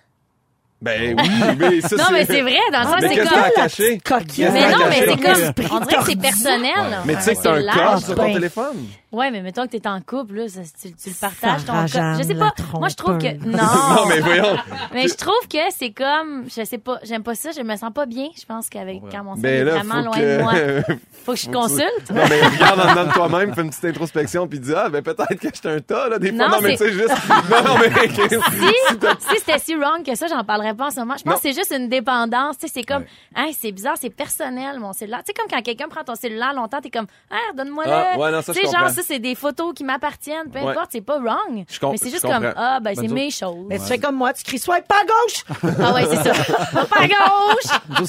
Speaker 4: Ben oui, mais ça,
Speaker 2: Non, mais c'est vrai, dans le sens,
Speaker 4: Mais
Speaker 2: c'est comme.
Speaker 4: caché?
Speaker 3: Coquille.
Speaker 2: Mais non, mais c'est comme. On dirait que c'est personnel.
Speaker 4: Mais tu sais que t'as un code sur ton
Speaker 3: ben.
Speaker 4: téléphone?
Speaker 2: Ouais, mais mettons que t'es en couple, là, ça, tu, tu le partages ton. Je sais pas. Moi, je trouve que. Non.
Speaker 4: Non, mais voyons.
Speaker 2: Mais je trouve que c'est comme, je sais pas, j'aime pas ça, je me sens pas bien. Je pense qu'avec quand mon
Speaker 4: Ben
Speaker 2: est
Speaker 4: là,
Speaker 2: vraiment
Speaker 4: faut
Speaker 2: loin de moi,
Speaker 4: que...
Speaker 2: faut que je consulte.
Speaker 4: Non, mais regarde en dedans de toi-même, fais une petite introspection, puis dis, ah, ben peut-être que j'étais un tas, là, des fois.
Speaker 2: Non,
Speaker 4: Non, mais tu
Speaker 2: c'est-
Speaker 4: sais, juste... Non, non, mais...
Speaker 2: Si, si c'était si wrong que ça, j'en parlerais pas en ce moment. Je pense
Speaker 4: Non.
Speaker 2: que c'est juste une dépendance. Tu sais, c'est comme, hey, c'est bizarre, c'est personnel, mon cellulaire. Tu sais, comme quand quelqu'un prend ton cellulaire longtemps, t'es comme, ah, donne-moi le.
Speaker 4: Ah, ouais, non, ça, je comprends.
Speaker 2: Ça, c'est des photos qui m'appartiennent. Peu
Speaker 4: Ouais.
Speaker 2: importe, c'est pas wrong. Mais c'est juste comme, ah, ben, c'est mes choses.
Speaker 3: Mais tu fais comme moi, tu cries swipe pas à gauche.
Speaker 2: Ah, ouais, c'est ça. pas à gauche!
Speaker 5: À,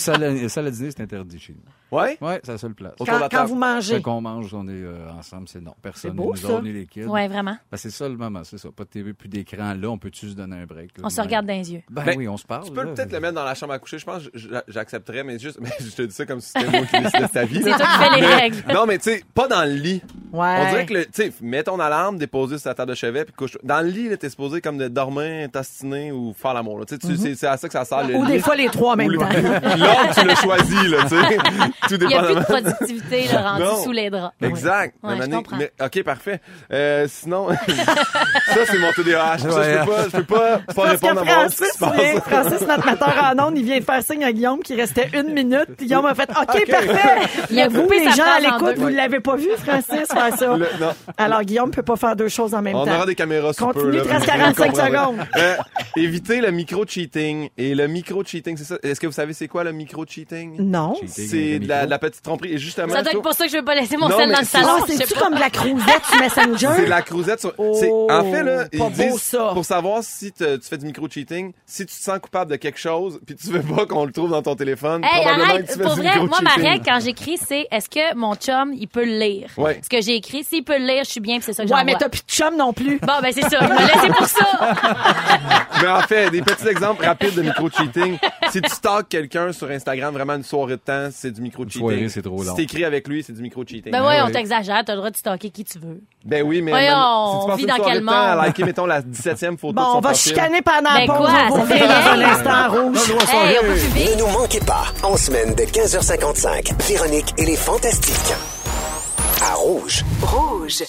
Speaker 5: salle à dîner, c'est interdit chez nous.
Speaker 4: Ouais?
Speaker 5: Ouais, c'est la seule place.
Speaker 3: Quand, quand vous mangez.
Speaker 5: qu'on mange, on est euh, ensemble, c'est non. Personne. Ni nous
Speaker 3: ça.
Speaker 5: ni les kids.
Speaker 2: Ouais, vraiment.
Speaker 5: Ben, c'est ça le moment, c'est ça. Pas de TV, plus d'écran. Là, on peut-tu se donner un break? là,
Speaker 2: On se regarde dans les yeux.
Speaker 5: Ben,
Speaker 4: Ben,
Speaker 5: oui, on se parle.
Speaker 4: Tu peux peut-être le mettre dans la chambre à coucher, je pense, j'accepterais, mais juste, mais je te dis ça comme si c'était moi qui décidais de ta vie.
Speaker 2: C'est toi qui fais les règles.
Speaker 4: Non, mais tu sais, pas dans le lit.
Speaker 3: Ouais.
Speaker 4: On dirait que, le- tu sais, mets ton alarme, déposer sur ta table de chevet, puis couche. Dans le lit, là, t'es supposé comme de dormir, t'astiner ou faire l'amour, là. Tu sais, tu- c'est- c'est à ça que ça sert le
Speaker 3: Ou
Speaker 4: lit.
Speaker 3: des fois les trois en même
Speaker 4: le-
Speaker 3: temps.
Speaker 4: L'ordre, tu l'as choisi, là, tu sais. Tout
Speaker 2: Il n'y a plus de productivité là, rendue
Speaker 4: Non.
Speaker 2: sous les draps.
Speaker 4: Exact.
Speaker 2: Ouais,
Speaker 4: mais- ok, parfait. Euh, sinon, ça, c'est mon TDAH. Ça, je peux pas, je peux pas, pas répondre à mon
Speaker 3: Francis, vient- Francis, notre metteur en ondes, il vient de faire signe à Guillaume qu'il restait une minute. Guillaume a fait OK, parfait.
Speaker 2: Il a coupé
Speaker 3: les gens à l'écoute, vous ne l'avez pas vu, Francis, faire ça.
Speaker 4: Le- non.
Speaker 3: Alors, Guillaume peut pas faire deux choses en même
Speaker 4: On
Speaker 3: temps.
Speaker 4: aura des caméras sous
Speaker 3: Continue,
Speaker 4: peu, là,
Speaker 3: il te reste
Speaker 4: vous
Speaker 3: 45
Speaker 4: comprendrez.
Speaker 3: secondes.
Speaker 4: Euh, éviter le micro-cheating. Et le micro-cheating, c'est ça. Est-ce que vous savez c'est quoi le micro-cheating?
Speaker 3: Non.
Speaker 4: C'est de la, petite tromperie. Et justement,
Speaker 2: Ça doit être pour ça que je veux pas laisser mon sel dans le
Speaker 4: c'est-
Speaker 2: salon.
Speaker 3: C'est-tu
Speaker 2: pas.
Speaker 3: comme de la crousette sur Messenger?
Speaker 4: c'est la crousette sur...
Speaker 3: Oh,
Speaker 4: c'est- en fait, là, ils disent,
Speaker 3: ça.
Speaker 4: pour savoir si te- tu fais du micro-cheating, si tu te sens coupable de quelque chose, puis tu veux pas qu'on le trouve dans ton téléphone,
Speaker 2: Hey,
Speaker 4: probablement que
Speaker 2: arrête!
Speaker 4: tu fais
Speaker 2: Pour
Speaker 4: du
Speaker 2: vrai, moi, ma règle quand j'écris, c'est est-ce que mon chum, il peut le lire?
Speaker 4: Ouais.
Speaker 2: Ce que j'ai écrit, s'il peut le lire, je suis bien, c'est ça que
Speaker 3: Ouais, mais t'as plus de chum non plus.
Speaker 2: Bon, ben c'est ça. Il m'a laissé pour ça.
Speaker 4: Mais en fait, des petits exemples rapides de micro-cheating. si tu stalks quelqu'un sur Instagram vraiment une soirée de temps, c'est du micro-cheating.
Speaker 5: soirée, c'est trop long.
Speaker 4: Si t'écris avec lui, c'est du micro-cheating.
Speaker 2: Ben ouais, on
Speaker 5: ouais.
Speaker 2: t'exagère. T'as le droit de stalker qui tu veux.
Speaker 4: Ben oui, mais
Speaker 2: Voyons,
Speaker 4: même-
Speaker 2: on
Speaker 4: si tu passes
Speaker 2: vit
Speaker 4: une
Speaker 2: dans
Speaker 4: soirée
Speaker 2: quel
Speaker 4: de temps à
Speaker 2: monde?
Speaker 4: liker, mettons, la 17e photo
Speaker 3: Bon,
Speaker 4: de son
Speaker 3: on va
Speaker 4: profil.
Speaker 3: chicaner pendant la
Speaker 2: Ben
Speaker 3: pause.
Speaker 2: quoi,
Speaker 3: on va
Speaker 2: ça fait
Speaker 3: ouvrir dans un
Speaker 2: rien.
Speaker 3: instant rouge.
Speaker 2: Hey, on peut.
Speaker 1: Ne nous manquez pas, en semaine de 15h55, Véronique et les Fantastiques. À Rouge.
Speaker 7: Rouge.